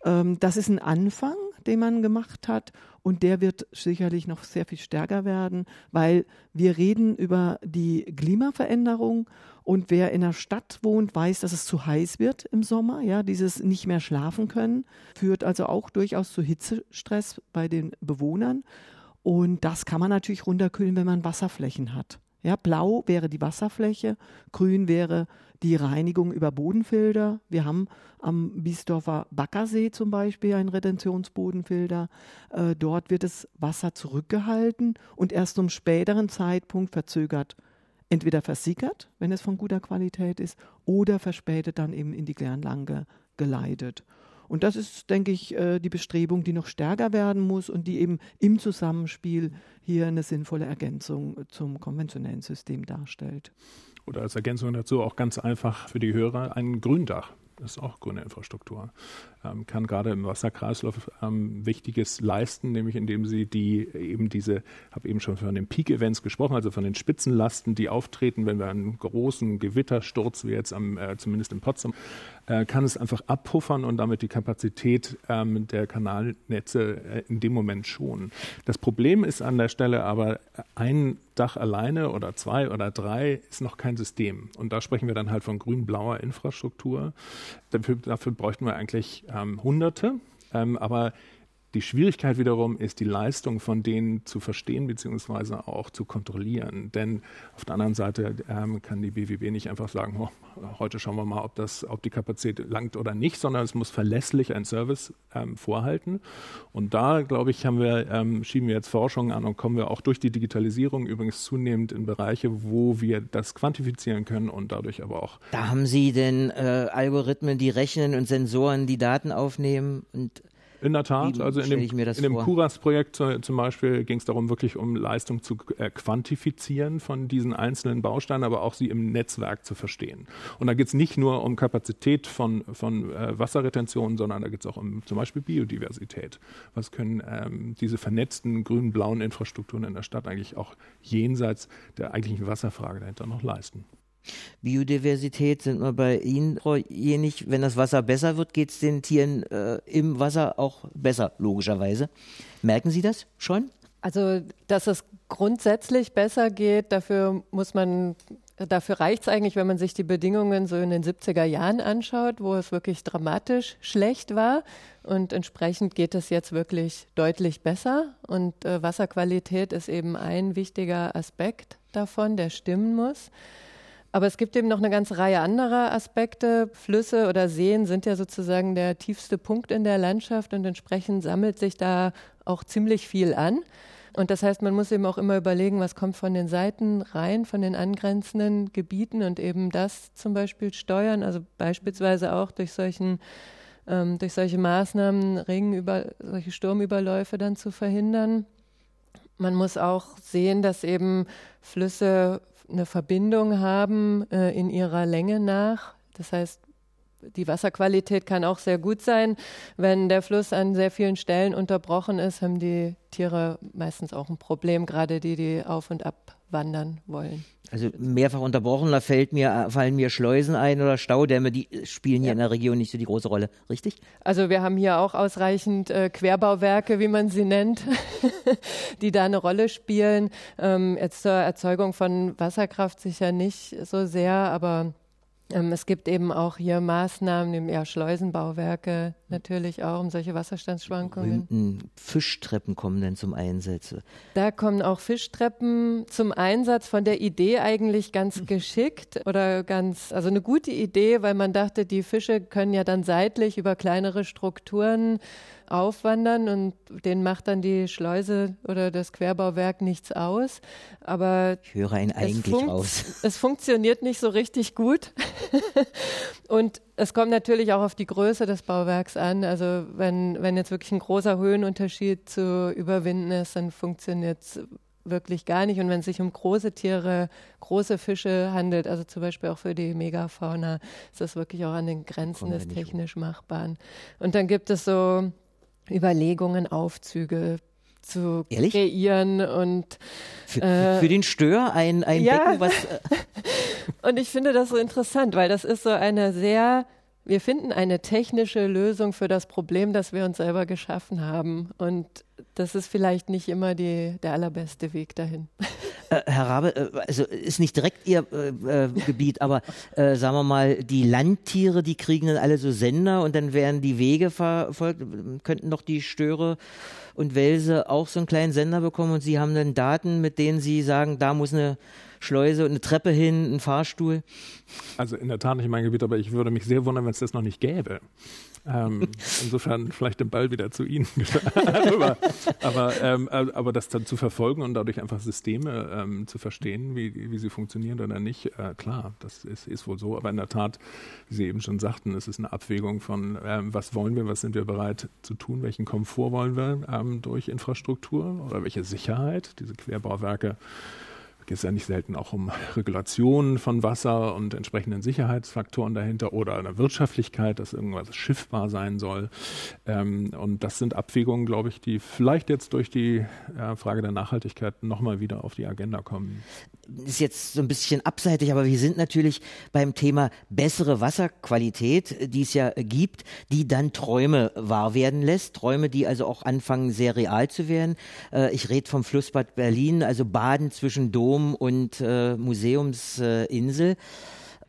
Speaker 3: Ähm, das ist ein Anfang, den man gemacht hat und der wird sicherlich noch sehr viel stärker werden, weil wir reden über die Klimaveränderung und wer in der Stadt wohnt, weiß, dass es zu heiß wird im Sommer. Ja, dieses nicht mehr schlafen können führt also auch durchaus zu Hitzestress bei den Bewohnern. Und das kann man natürlich runterkühlen, wenn man Wasserflächen hat. Ja, blau wäre die Wasserfläche, grün wäre die Reinigung über Bodenfilter. Wir haben am Biesdorfer Baggersee zum Beispiel einen Retentionsbodenfilter. Äh, dort wird das Wasser zurückgehalten und erst zum späteren Zeitpunkt verzögert entweder versickert, wenn es von guter Qualität ist, oder verspätet dann eben in die Kläranlage geleitet. Und das ist, denke ich, äh, die Bestrebung, die noch stärker werden muss und die eben im Zusammenspiel hier eine sinnvolle Ergänzung zum konventionellen System darstellt.
Speaker 5: Oder als Ergänzung dazu auch ganz einfach für die Hörer ein Gründach. Das ist auch grüne Infrastruktur ähm, kann gerade im Wasserkreislauf ähm, Wichtiges leisten, nämlich indem sie die eben diese, habe eben schon von den Peak-Events gesprochen, also von den Spitzenlasten, die auftreten, wenn wir einen großen Gewittersturz wie jetzt am, äh, zumindest in Potsdam, äh, kann es einfach abpuffern und damit die Kapazität ähm, der Kanalnetze äh, in dem Moment schonen. Das Problem ist an der Stelle aber, ein Dach alleine oder zwei oder drei ist noch kein System. Und da sprechen wir dann halt von grün-blauer Infrastruktur. Dafür, dafür bräuchten wir eigentlich ähm, Hunderte, ähm, aber die Schwierigkeit wiederum ist, die Leistung von denen zu verstehen bzw. auch zu kontrollieren. Denn auf der anderen Seite ähm, kann die BWB nicht einfach sagen, oh, heute schauen wir mal, ob, das, ob die Kapazität langt oder nicht, sondern es muss verlässlich ein Service ähm, vorhalten. Und da, glaube ich, haben wir, ähm, schieben wir jetzt Forschung an und kommen wir auch durch die Digitalisierung übrigens zunehmend in Bereiche, wo wir das quantifizieren können und dadurch aber auch.
Speaker 2: Da haben Sie denn äh, Algorithmen, die rechnen und Sensoren, die Daten aufnehmen und
Speaker 5: in der Tat, also in dem, in dem Kuras-Projekt zum Beispiel ging es darum, wirklich um Leistung zu äh, quantifizieren von diesen einzelnen Bausteinen, aber auch sie im Netzwerk zu verstehen. Und da geht es nicht nur um Kapazität von, von äh, Wasserretention, sondern da geht es auch um zum Beispiel Biodiversität. Was können ähm, diese vernetzten grün-blauen Infrastrukturen in der Stadt eigentlich auch jenseits der eigentlichen Wasserfrage dahinter noch leisten?
Speaker 2: Biodiversität sind wir bei Ihnen, Jenig. Wenn das Wasser besser wird, geht es den Tieren äh, im Wasser auch besser, logischerweise. Merken Sie das schon?
Speaker 4: Also, dass es grundsätzlich besser geht, dafür muss man, dafür reicht es eigentlich, wenn man sich die Bedingungen so in den 70er Jahren anschaut, wo es wirklich dramatisch schlecht war. Und entsprechend geht es jetzt wirklich deutlich besser. Und äh, Wasserqualität ist eben ein wichtiger Aspekt davon, der stimmen muss. Aber es gibt eben noch eine ganze Reihe anderer Aspekte. Flüsse oder Seen sind ja sozusagen der tiefste Punkt in der Landschaft und entsprechend sammelt sich da auch ziemlich viel an. Und das heißt, man muss eben auch immer überlegen, was kommt von den Seiten rein, von den angrenzenden Gebieten und eben das zum Beispiel steuern. Also beispielsweise auch durch solchen ähm, durch solche Maßnahmen Regenüber, solche Sturmüberläufe dann zu verhindern. Man muss auch sehen, dass eben Flüsse eine Verbindung haben äh, in ihrer Länge nach. Das heißt, die Wasserqualität kann auch sehr gut sein. Wenn der Fluss an sehr vielen Stellen unterbrochen ist, haben die Tiere meistens auch ein Problem, gerade die, die auf und ab wandern wollen.
Speaker 2: Also mehrfach unterbrochen, da fällt mir, fallen mir Schleusen ein oder Staudämme, die spielen hier ja. in der Region nicht so die große Rolle, richtig?
Speaker 4: Also wir haben hier auch ausreichend äh, Querbauwerke, wie man sie nennt, die da eine Rolle spielen. Ähm, jetzt zur Erzeugung von Wasserkraft sicher nicht so sehr, aber ähm, es gibt eben auch hier Maßnahmen, ja, Schleusenbauwerke natürlich auch, um solche Wasserstandsschwankungen.
Speaker 2: Berühmten Fischtreppen kommen dann zum Einsatz.
Speaker 4: Da kommen auch Fischtreppen zum Einsatz, von der Idee eigentlich ganz hm. geschickt oder ganz, also eine gute Idee, weil man dachte, die Fische können ja dann seitlich über kleinere Strukturen aufwandern und denen macht dann die Schleuse oder das Querbauwerk nichts aus. Aber
Speaker 2: ich höre einen eigentlich raus.
Speaker 4: Es funktioniert nicht so richtig gut. und es kommt natürlich auch auf die Größe des Bauwerks an. Also wenn, wenn jetzt wirklich ein großer Höhenunterschied zu überwinden ist, dann funktioniert es wirklich gar nicht. Und wenn es sich um große Tiere, große Fische handelt, also zum Beispiel auch für die Megafauna, ist das wirklich auch an den Grenzen des technisch. Machbaren. Und dann gibt es so Überlegungen, Aufzüge zu Ehrlich? kreieren und
Speaker 2: für, äh, für, den Stör ein, ein ja. Becken, was. Äh
Speaker 4: und ich finde das so interessant, weil das ist so eine sehr wir finden eine technische Lösung für das Problem, das wir uns selber geschaffen haben. Und das ist vielleicht nicht immer die, der allerbeste Weg dahin.
Speaker 2: Äh, Herr Rabe, äh, also ist nicht direkt Ihr äh, äh, Gebiet, aber äh, sagen wir mal, die Landtiere, die kriegen dann alle so Sender und dann werden die Wege verfolgt. Könnten doch die Störe und Wälse auch so einen kleinen Sender bekommen und Sie haben dann Daten, mit denen Sie sagen, da muss eine Schleuse und eine Treppe hin, ein Fahrstuhl?
Speaker 5: Also in der Tat nicht mein Gebiet, aber ich würde mich sehr wundern, wenn es das noch nicht gäbe. Ähm, insofern vielleicht den Ball wieder zu Ihnen. aber, aber, ähm, aber das dann zu verfolgen und dadurch einfach Systeme ähm, zu verstehen, wie, wie sie funktionieren oder nicht, äh, klar, das ist, ist wohl so. Aber in der Tat, wie Sie eben schon sagten, es ist eine Abwägung von, ähm, was wollen wir, was sind wir bereit zu tun, welchen Komfort wollen wir ähm, durch Infrastruktur oder welche Sicherheit. Diese Querbauwerke geht es ja nicht selten auch um Regulationen von Wasser und entsprechenden Sicherheitsfaktoren dahinter oder eine Wirtschaftlichkeit, dass irgendwas schiffbar sein soll. Ähm, und das sind Abwägungen, glaube ich, die vielleicht jetzt durch die äh, Frage der Nachhaltigkeit nochmal wieder auf die Agenda kommen.
Speaker 2: Ist jetzt so ein bisschen abseitig, aber wir sind natürlich beim Thema bessere Wasserqualität, die es ja gibt, die dann Träume wahr werden lässt. Träume, die also auch anfangen, sehr real zu werden. Äh, ich rede vom Flussbad Berlin, also Baden zwischen Dom Dom und äh, Museumsinsel.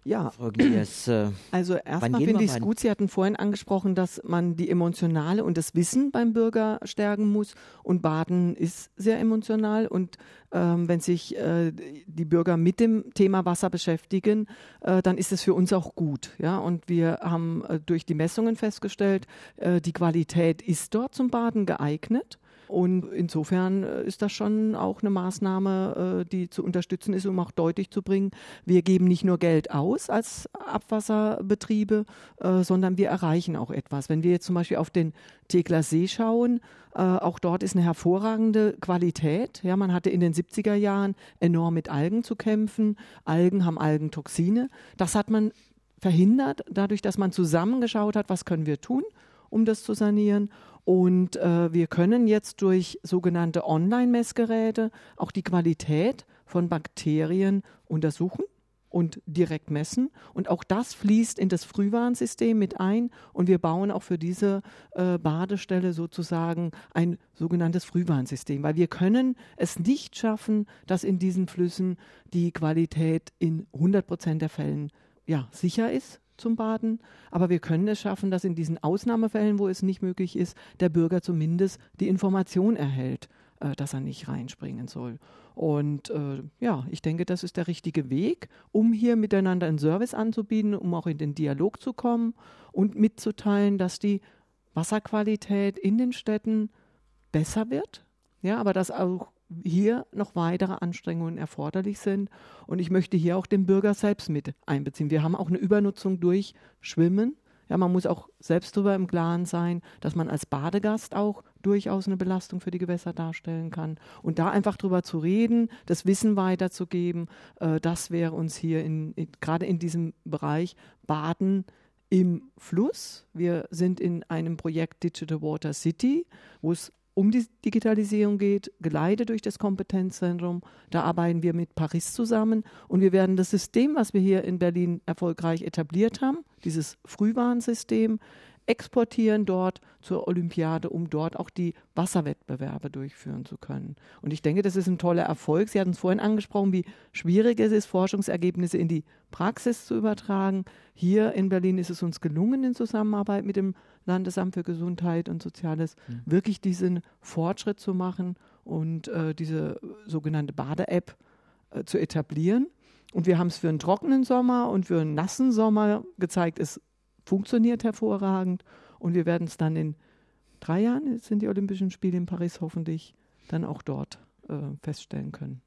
Speaker 3: Ja, Glies, äh, also erstmal finde ich es gut, Sie hatten vorhin angesprochen, dass man die Emotionale und das Wissen beim Bürger stärken muss. Und Baden ist sehr emotional. Und ähm, wenn sich äh, die Bürger mit dem Thema Wasser beschäftigen, äh, dann ist es für uns auch gut. Ja? Und wir haben äh, durch die Messungen festgestellt, äh, die Qualität ist dort zum Baden geeignet. Und insofern äh, ist das schon auch eine Maßnahme, äh, die zu unterstützen ist, um auch deutlich zu bringen, wir geben nicht nur Geld aus als Abwasserbetriebe, äh, sondern wir erreichen auch etwas. Wenn wir jetzt zum Beispiel auf den Tegler See schauen, auch dort ist eine hervorragende Qualität. Ja, man hatte in den 70er Jahren enorm mit Algen zu kämpfen. Algen haben Algentoxine. Das hat man verhindert, dadurch, dass man zusammengeschaut hat, was können wir tun, um das zu sanieren. Und äh, wir können jetzt durch sogenannte Online-Messgeräte auch die Qualität von Bakterien untersuchen und direkt messen. Und auch das fließt in das Frühwarnsystem mit ein. Und wir bauen auch für diese äh, Badestelle sozusagen ein sogenanntes Frühwarnsystem, weil wir können es nicht schaffen, dass in diesen Flüssen die Qualität in 100 Prozent der Fällen ja, sicher ist, zum Baden. Aber wir können es schaffen, dass in diesen Ausnahmefällen, wo es nicht möglich ist, der Bürger zumindest die Information erhält, äh, dass er nicht reinspringen soll. Und äh, ja, ich denke, das ist der richtige Weg, um hier miteinander einen Service anzubieten, um auch in den Dialog zu kommen und mitzuteilen, dass die Wasserqualität in den Städten besser wird. Ja, aber dass auch hier noch weitere Anstrengungen erforderlich sind. Und ich möchte hier auch den Bürger selbst mit einbeziehen. Wir haben auch eine Übernutzung durch Schwimmen. Ja, man muss auch selbst darüber im Klaren sein, dass man als Badegast auch durchaus eine Belastung für die Gewässer darstellen kann. Und da einfach drüber zu reden, das Wissen weiterzugeben, äh, das wäre uns hier in, in, gerade in diesem Bereich Baden im Fluss. Wir sind in einem Projekt Digital Water City, wo es um die Digitalisierung geht, geleitet durch das Kompetenzzentrum. Da arbeiten wir mit Paris zusammen und wir werden das System, was wir hier in Berlin erfolgreich etabliert haben, dieses Frühwarnsystem, exportieren dort zur Olympiade, um dort auch die Wasserwettbewerbe durchführen zu können. Und ich denke, das ist ein toller Erfolg. Sie hatten es vorhin angesprochen, wie schwierig es ist, Forschungsergebnisse in die Praxis zu übertragen. Hier in Berlin ist es uns gelungen, in Zusammenarbeit mit dem Landesamt für Gesundheit und Soziales mhm. wirklich diesen Fortschritt zu machen und äh, diese sogenannte Bade-App äh, zu etablieren. Und wir haben es für einen trockenen Sommer und für einen nassen Sommer gezeigt. Es funktioniert hervorragend und wir werden es dann in drei Jahren sind die Olympischen Spiele in Paris hoffentlich dann auch dort äh, feststellen können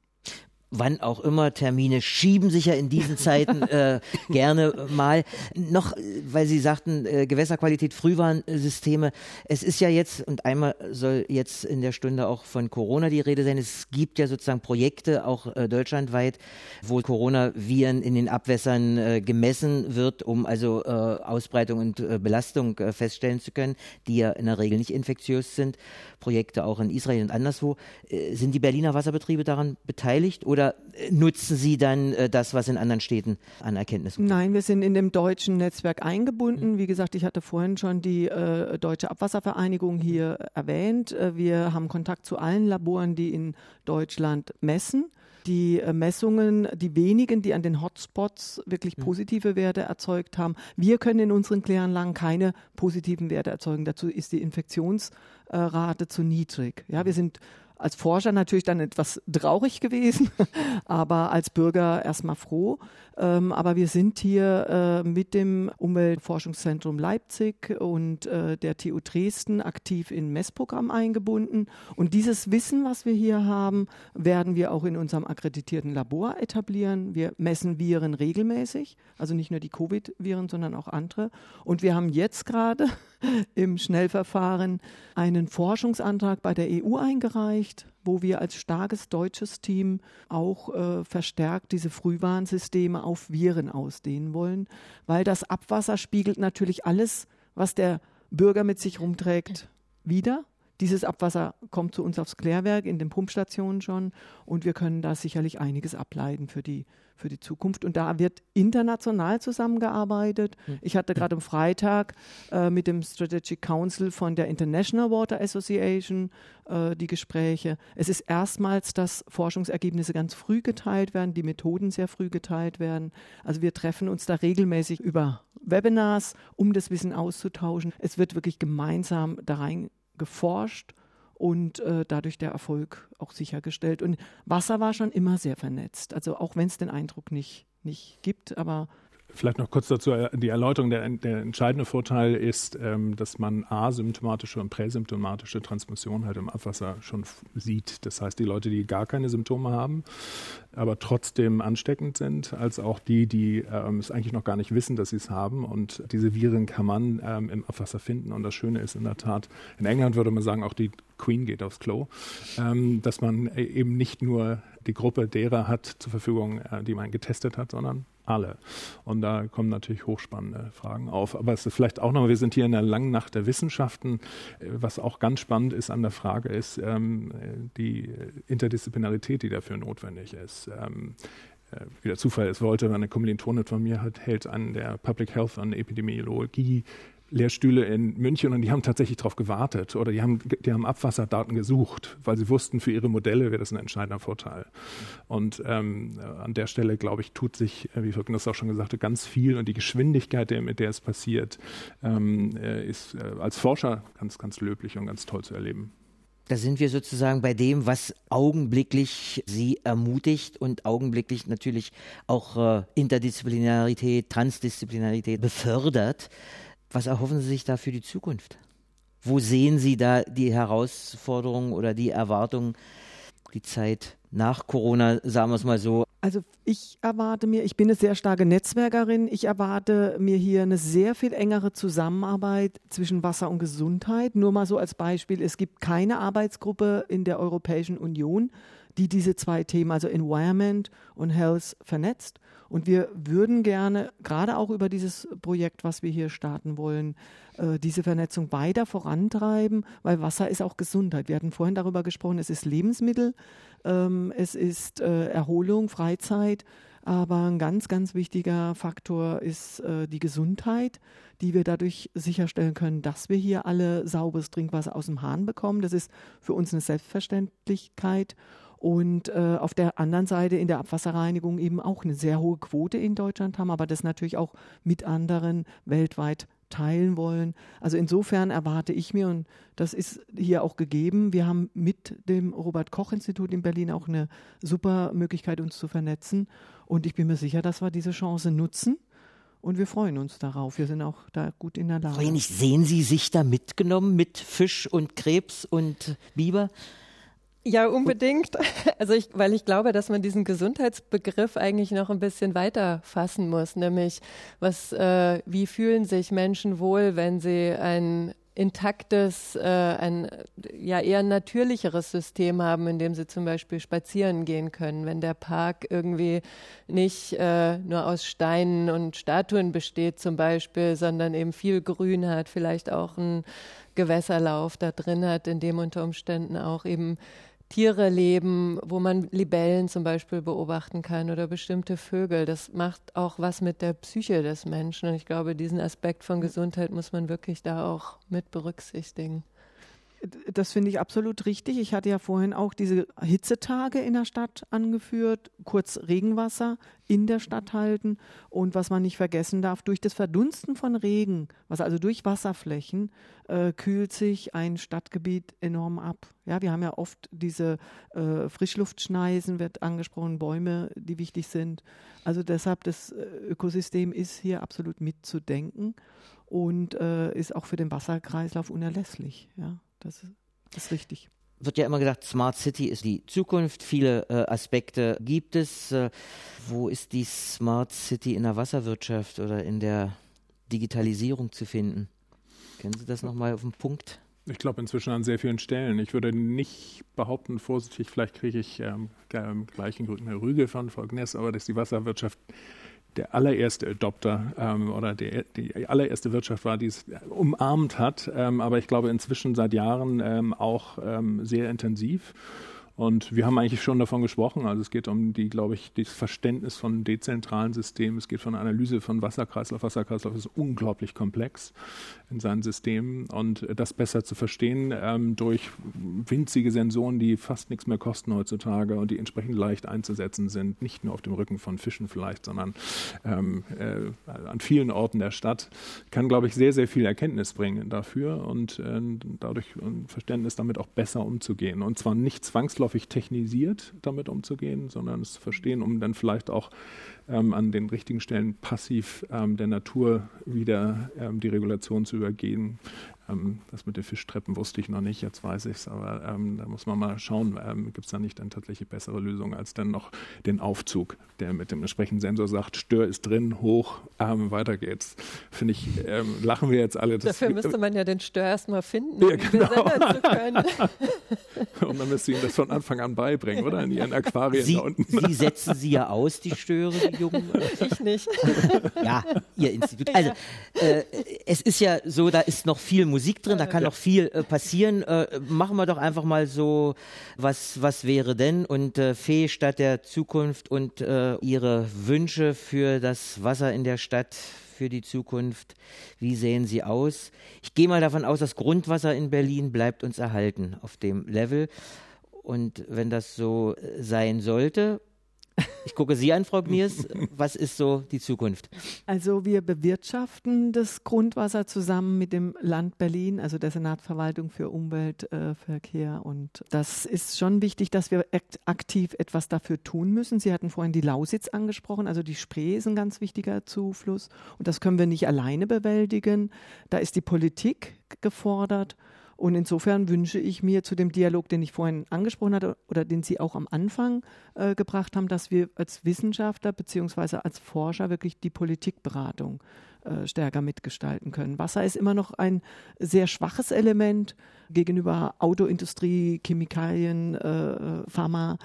Speaker 2: wann auch immer Termine schieben sich ja in diesen Zeiten äh, gerne mal. Noch, weil Sie sagten, äh, Gewässerqualität, Frühwarnsysteme. Es ist ja jetzt, und einmal soll jetzt in der Stunde auch von Corona die Rede sein, es gibt ja sozusagen Projekte, auch äh, deutschlandweit, wo Coronaviren in den Abwässern äh, gemessen wird, um also äh, Ausbreitung und äh, Belastung äh, feststellen zu können, die ja in der Regel nicht infektiös sind. Projekte auch in Israel und anderswo. Äh, sind die Berliner Wasserbetriebe daran beteiligt oder oder nutzen Sie dann äh, das, was in anderen Städten an Erkenntnissen
Speaker 3: kommt? Nein, wir sind in dem deutschen Netzwerk eingebunden. Mhm. Wie gesagt, ich hatte vorhin schon die äh, Deutsche Abwasservereinigung hier erwähnt. Äh, wir haben Kontakt zu allen Laboren, die in Deutschland messen. Die äh, Messungen, die wenigen, die an den Hotspots wirklich mhm. positive Werte erzeugt haben. Wir können in unseren Kläranlagen keine positiven Werte erzeugen. Dazu ist die Infektionsrate zu niedrig. Ja, wir sind als Forscher natürlich dann etwas traurig gewesen, aber als Bürger erstmal froh. Ähm, aber wir sind hier äh, mit dem Umweltforschungszentrum Leipzig und äh, der TU Dresden aktiv in Messprogramm eingebunden. Und dieses Wissen, was wir hier haben, werden wir auch in unserem akkreditierten Labor etablieren. Wir messen Viren regelmäßig, also nicht nur die Covid-Viren, sondern auch andere. Und wir haben jetzt gerade im Schnellverfahren einen Forschungsantrag bei der EU eingereicht, wo wir als starkes deutsches Team auch äh, verstärkt diese Frühwarnsysteme auf Viren ausdehnen wollen, weil das Abwasser spiegelt natürlich alles, was der Bürger mit sich rumträgt, wieder. Dieses Abwasser kommt zu uns aufs Klärwerk in den Pumpstationen schon und wir können da sicherlich einiges ableiten für die, für die Zukunft. Und da wird international zusammengearbeitet. Hm. Ich hatte gerade am Freitag äh, mit dem Strategic Council von der International Water Association äh, die Gespräche. Es ist erstmals, dass Forschungsergebnisse ganz früh geteilt werden, die Methoden sehr früh geteilt werden. Also wir treffen uns da regelmäßig über Webinars, um das Wissen auszutauschen. Es wird wirklich gemeinsam da rein geforscht und äh, dadurch der Erfolg auch sichergestellt. Und Wasser war schon immer sehr vernetzt. Also auch wenn es den Eindruck nicht, nicht gibt, aber
Speaker 5: Vielleicht noch kurz dazu äh, die Erläuterung. Der, der entscheidende Vorteil ist, ähm, dass man asymptomatische und präsymptomatische Transmission halt im Abwasser schon sieht. Das heißt, die Leute, die gar keine Symptome haben, aber trotzdem ansteckend sind, als auch die, die ähm, es eigentlich noch gar nicht wissen, dass sie es haben. Und diese Viren kann man ähm, im Abwasser finden. Und das Schöne ist in der Tat, in England würde man sagen, auch die Queen geht aufs Klo, ähm, dass man e-, eben nicht nur die Gruppe derer hat zur Verfügung, äh, die man getestet hat, sondern alle. Und da kommen natürlich hochspannende Fragen auf. Aber es ist vielleicht auch noch, wir sind hier in der langen Nacht der Wissenschaften. Was auch ganz spannend ist an der Frage, ist ähm, die Interdisziplinarität, die dafür notwendig ist. Ähm, äh, wie der Zufall es wollte, eine Kommilitonin von mir hat, hält an der Public Health und Epidemiologie Lehrstühle in München und die haben tatsächlich darauf gewartet oder die haben, die haben Abwasserdaten gesucht, weil sie wussten, für ihre Modelle wäre das ein entscheidender Vorteil. Und ähm, an der Stelle, glaube ich, tut sich, äh, wie Volker das auch schon gesagt hat, ganz viel und die Geschwindigkeit, mit der es passiert, ähm, äh, ist äh, als Forscher ganz, ganz löblich und ganz toll zu erleben.
Speaker 2: Da sind wir sozusagen bei dem, was augenblicklich sie ermutigt und augenblicklich natürlich auch äh, Interdisziplinarität, Transdisziplinarität befördert. Was erhoffen Sie sich da für die Zukunft? Wo sehen Sie da die Herausforderungen oder die Erwartungen, die Zeit nach Corona, sagen wir es mal so?
Speaker 3: Also ich erwarte mir, ich bin eine sehr starke Netzwerkerin, ich erwarte mir hier eine sehr viel engere Zusammenarbeit zwischen Wasser und Gesundheit. Nur mal so als Beispiel, es gibt keine Arbeitsgruppe in der Europäischen Union, die diese zwei Themen, also Environment und Health, vernetzt. Und wir würden gerne, gerade auch über dieses Projekt, was wir hier starten wollen, äh, diese Vernetzung weiter vorantreiben, weil Wasser ist auch Gesundheit. Wir hatten vorhin darüber gesprochen, es ist Lebensmittel, ähm, es ist äh, Erholung, Freizeit. Aber ein ganz, ganz wichtiger Faktor ist äh, die Gesundheit, die wir dadurch sicherstellen können, dass wir hier alle sauberes Trinkwasser aus dem Hahn bekommen. Das ist für uns eine Selbstverständlichkeit und äh, auf der anderen Seite in der Abwasserreinigung eben auch eine sehr hohe Quote in Deutschland haben, aber das natürlich auch mit anderen weltweit teilen wollen. Also insofern erwarte ich mir, und das ist hier auch gegeben, wir haben mit dem Robert Koch Institut in Berlin auch eine super Möglichkeit, uns zu vernetzen. Und ich bin mir sicher, dass wir diese Chance nutzen Und wir freuen uns darauf. Wir sind auch da gut in der Lage. Frau
Speaker 2: Jenig, sehen Sie sich da mitgenommen mit Fisch und Krebs und Biber?
Speaker 4: Ja, unbedingt. Also ich, weil ich glaube, dass man diesen Gesundheitsbegriff eigentlich noch ein bisschen weiter fassen muss, nämlich was, äh, wie fühlen sich Menschen wohl, wenn sie ein intaktes, äh, ein ja eher natürlicheres System haben, in dem sie zum Beispiel spazieren gehen können, wenn der Park irgendwie nicht äh, nur aus Steinen und Statuen besteht zum Beispiel, sondern eben viel Grün hat, vielleicht auch ein Gewässerlauf da drin hat, in dem unter Umständen auch eben Tiere leben, wo man Libellen zum Beispiel beobachten kann oder bestimmte Vögel. Das macht auch was mit der Psyche des Menschen. Und ich glaube, diesen Aspekt von Gesundheit muss man wirklich da auch mit berücksichtigen.
Speaker 3: Das finde ich absolut richtig. Ich hatte ja vorhin auch diese Hitzetage in der Stadt angeführt, kurz Regenwasser in der Stadt halten und was man nicht vergessen darf, durch das Verdunsten von Regen, was also durch Wasserflächen, äh, kühlt sich ein Stadtgebiet enorm ab. Ja, wir haben ja oft diese äh, Frischluftschneisen, wird angesprochen, Bäume, die wichtig sind. Also deshalb, das äh, Ökosystem ist hier absolut mitzudenken und äh, ist auch für den Wasserkreislauf unerlässlich. Ja. Das ist, das ist richtig
Speaker 2: wird ja immer gesagt, Smart City ist die Zukunft. Viele äh, Aspekte gibt es. Äh, wo ist die Smart City in der Wasserwirtschaft oder in der Digitalisierung zu finden? Kennen Sie das nochmal auf den Punkt?
Speaker 5: Ich glaube inzwischen an sehr vielen Stellen. Ich würde nicht behaupten, vorsichtig, vielleicht kriege ich ähm, gleich eine Rüge von Volk Ness, aber dass die Wasserwirtschaft der allererste Adopter ähm, oder der, die allererste Wirtschaft war, die es umarmt hat, ähm, aber ich glaube inzwischen seit Jahren ähm, auch ähm, sehr intensiv. Und wir haben eigentlich schon davon gesprochen. Also es geht um die, glaube ich, das Verständnis von dezentralen Systemen. Es geht von Analyse von Wasserkreislauf. Wasserkreislauf ist unglaublich komplex in seinen Systemen und das besser zu verstehen ähm, durch winzige Sensoren, die fast nichts mehr kosten heutzutage und die entsprechend leicht einzusetzen sind. Nicht nur auf dem Rücken von Fischen vielleicht, sondern ähm, äh, an vielen Orten der Stadt kann, glaube ich, sehr, sehr viel Erkenntnis bringen dafür und äh, dadurch ein Verständnis damit auch besser umzugehen. Und zwar nicht zwangsläufig zwangsläufig technisiert, damit umzugehen, sondern es zu verstehen, um dann vielleicht auch ähm, an den richtigen Stellen passiv ähm, der Natur wieder ähm, die Regulation zu übergehen, ähm, das mit den Fischtreppen wusste ich noch nicht, jetzt weiß ich es, aber ähm, da muss man mal schauen, ähm, gibt es da nicht dann tatsächlich bessere Lösungen als dann noch den Aufzug, der mit dem entsprechenden Sensor sagt, Stör ist drin, hoch, weiter geht's. Finde ich, ähm, lachen wir jetzt alle.
Speaker 4: Das, Dafür müsste man ja den Stör erstmal finden, ja, genau. um zu können.
Speaker 5: Und dann müsste ihnen das von Anfang an beibringen, oder? In ihren Aquarien
Speaker 2: sie,
Speaker 5: da unten.
Speaker 2: Sie setzen sie ja aus, die Störe, die Jungen.
Speaker 4: Ich nicht.
Speaker 2: ja, Ihr Institut. Also, äh, es ist ja so, da ist noch viel Musik drin, da kann noch viel äh, passieren. Äh, machen wir doch einfach mal so, was, was wäre denn? Und äh, Fee Stadt der Zukunft und äh, ihre Wünsche für das Wasser in der Stadt für die Zukunft. Wie sehen sie aus? Ich gehe mal davon aus, das Grundwasser in Berlin bleibt uns erhalten auf dem Level. Und wenn das so äh, sein sollte, ich gucke Sie an, Frau Gniers. Was ist so die Zukunft?
Speaker 3: Also wir bewirtschaften das Grundwasser zusammen mit dem Land Berlin, also der Senatverwaltung für Umwelt, äh, Verkehr. Und das ist schon wichtig, dass wir aktiv etwas dafür tun müssen. Sie hatten vorhin die Lausitz angesprochen. Also die Spree ist ein ganz wichtiger Zufluss. Und das können wir nicht alleine bewältigen. Da ist die Politik gefordert. Und insofern wünsche ich mir zu dem Dialog, den ich vorhin angesprochen hatte oder den Sie auch am Anfang äh, gebracht haben, dass wir als Wissenschaftler beziehungsweise als Forscher wirklich die Politikberatung äh, stärker mitgestalten können. Wasser ist immer noch ein sehr schwaches Element gegenüber Autoindustrie, Chemikalien, äh, Pharma.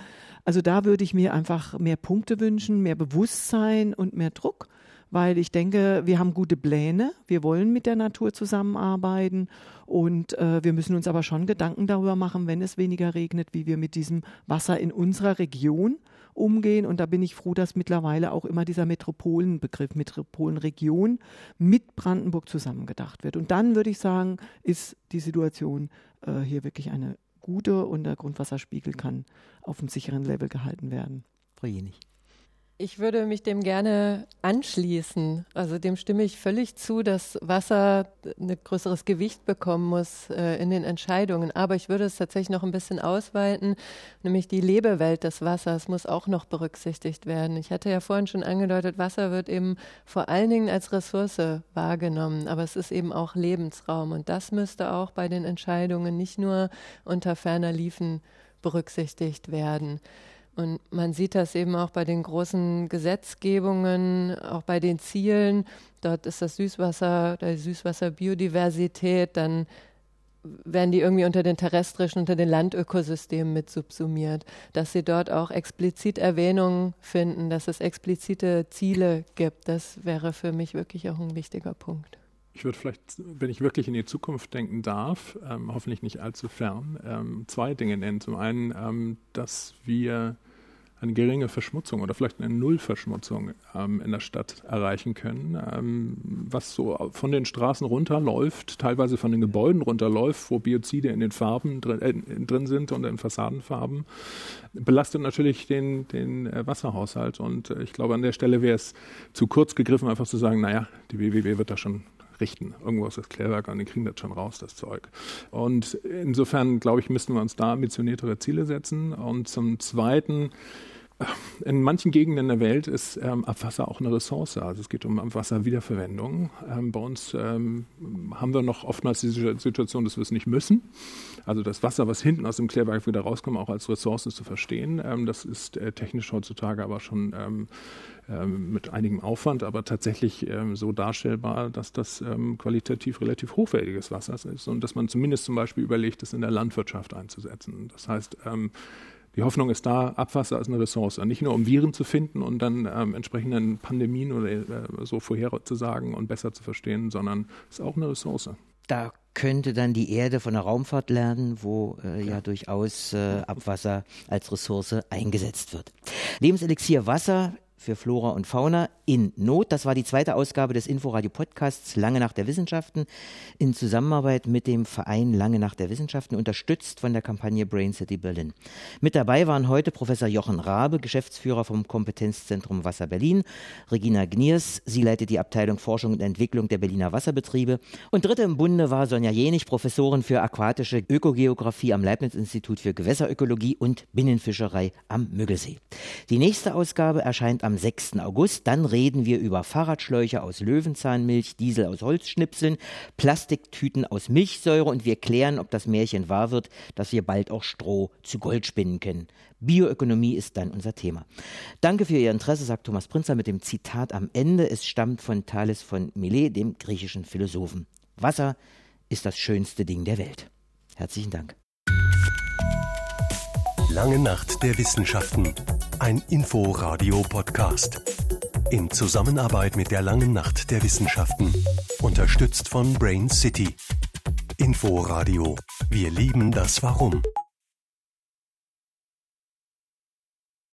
Speaker 3: Also da würde ich mir einfach mehr Punkte wünschen, mehr Bewusstsein und mehr Druck weil ich denke, wir haben gute Pläne, wir wollen mit der Natur zusammenarbeiten und äh, wir müssen uns aber schon Gedanken darüber machen, wenn es weniger regnet, wie wir mit diesem Wasser in unserer Region umgehen. Und da bin ich froh, dass mittlerweile auch immer dieser Metropolenbegriff, Metropolenregion mit Brandenburg zusammengedacht wird. Und dann würde ich sagen, ist die Situation äh, hier wirklich eine gute und der Grundwasserspiegel kann auf einem sicheren Level gehalten werden.
Speaker 2: Frau Jenig.
Speaker 4: Ich würde mich dem gerne anschließen. Also dem stimme ich völlig zu, dass Wasser ein größeres Gewicht bekommen muss äh, in den Entscheidungen. Aber ich würde es tatsächlich noch ein bisschen ausweiten, nämlich die Lebewelt des Wassers muss auch noch berücksichtigt werden. Ich hatte ja vorhin schon angedeutet, Wasser wird eben vor allen Dingen als Ressource wahrgenommen, aber es ist eben auch Lebensraum. Und das müsste auch bei den Entscheidungen nicht nur unter ferner Liefen berücksichtigt werden. Und man sieht das eben auch bei den großen Gesetzgebungen, auch bei den Zielen. Dort ist das Süßwasser, die Süßwasserbiodiversität, dann werden die irgendwie unter den terrestrischen, unter den Landökosystemen mit subsumiert, dass sie dort auch explizit Erwähnungen finden, dass es explizite Ziele gibt. Das wäre für mich wirklich auch ein wichtiger Punkt.
Speaker 5: Ich würde vielleicht, wenn ich wirklich in die Zukunft denken darf, ähm, hoffentlich nicht allzu fern, ähm, zwei Dinge nennen. Zum einen, ähm, dass wir eine geringe Verschmutzung oder vielleicht eine Nullverschmutzung ähm, in der Stadt erreichen können, ähm, was so von den Straßen runterläuft, teilweise von den Gebäuden runterläuft, wo Biozide in den Farben drin, äh, drin sind und in Fassadenfarben, belastet natürlich den, den äh, Wasserhaushalt. Und äh, ich glaube, an der Stelle wäre es zu kurz gegriffen, einfach zu sagen, naja, die WWW wird da schon richten. Irgendwo ist das Klärwerk und die kriegen das schon raus, das Zeug. Und insofern, glaube ich, müssten wir uns da ambitioniertere Ziele setzen. Und zum Zweiten, in manchen Gegenden der Welt ist ähm, Abwasser auch eine Ressource. Also es geht um Abwasserwiederverwendung. Ähm, bei uns ähm, haben wir noch oftmals die Situation, dass wir es nicht müssen. Also das Wasser, was hinten aus dem Klärwerk wieder rauskommt, auch als Ressource zu verstehen. Ähm, das ist äh, technisch heutzutage aber schon ähm, ähm, mit einigem Aufwand, aber tatsächlich so darstellbar, dass das qualitativ relativ hochwertiges Wasser ist und dass man zumindest zum Beispiel überlegt, es in der Landwirtschaft einzusetzen. Das heißt, die Hoffnung ist da, Abwasser ist eine Ressource. Nicht nur um Viren zu finden und dann ähm, entsprechenden Pandemien oder äh, so vorherzusagen und besser zu verstehen, sondern es ist auch eine Ressource.
Speaker 2: Da könnte dann die Erde von der Raumfahrt lernen, wo äh, ja. ja. durchaus äh, Abwasser als Ressource eingesetzt wird. Lebenselixier Wasser für Flora und Fauna in Not. Das war die zweite Ausgabe des Inforadio Podcasts Lange nach der Wissenschaften in Zusammenarbeit mit dem Verein Lange nach der Wissenschaften, unterstützt von der Kampagne Brain City Berlin. Mit dabei waren heute Professor Jochen Rabe, Geschäftsführer vom Kompetenzzentrum Wasser Berlin, Regina Gniers, sie leitet die Abteilung Forschung und Entwicklung der Berliner Wasserbetriebe und dritte im Bunde war Sonja Jenig, Professorin für aquatische Ökogeografie am Leibniz-Institut für Gewässerökologie und Binnenfischerei am Müggelsee. Die nächste Ausgabe erscheint am 6. August. Dann reden wir über Fahrradschläuche aus Löwenzahnmilch, Diesel aus Holzschnipseln, Plastiktüten aus Milchsäure und wir klären, ob das Märchen wahr wird, dass wir bald auch Stroh zu Gold spinnen können. Bioökonomie ist dann unser Thema. Danke für Ihr Interesse, sagt Thomas Prinzer mit dem Zitat am Ende. Es stammt von Thales von Milet, dem griechischen Philosophen. Wasser ist das schönste Ding der Welt. Herzlichen Dank.
Speaker 1: Lange Nacht der Wissenschaften. Ein Info-Radio-Podcast. In Zusammenarbeit mit der Langen Nacht der Wissenschaften. Unterstützt von Brain City. Inforadio. Wir lieben das Warum.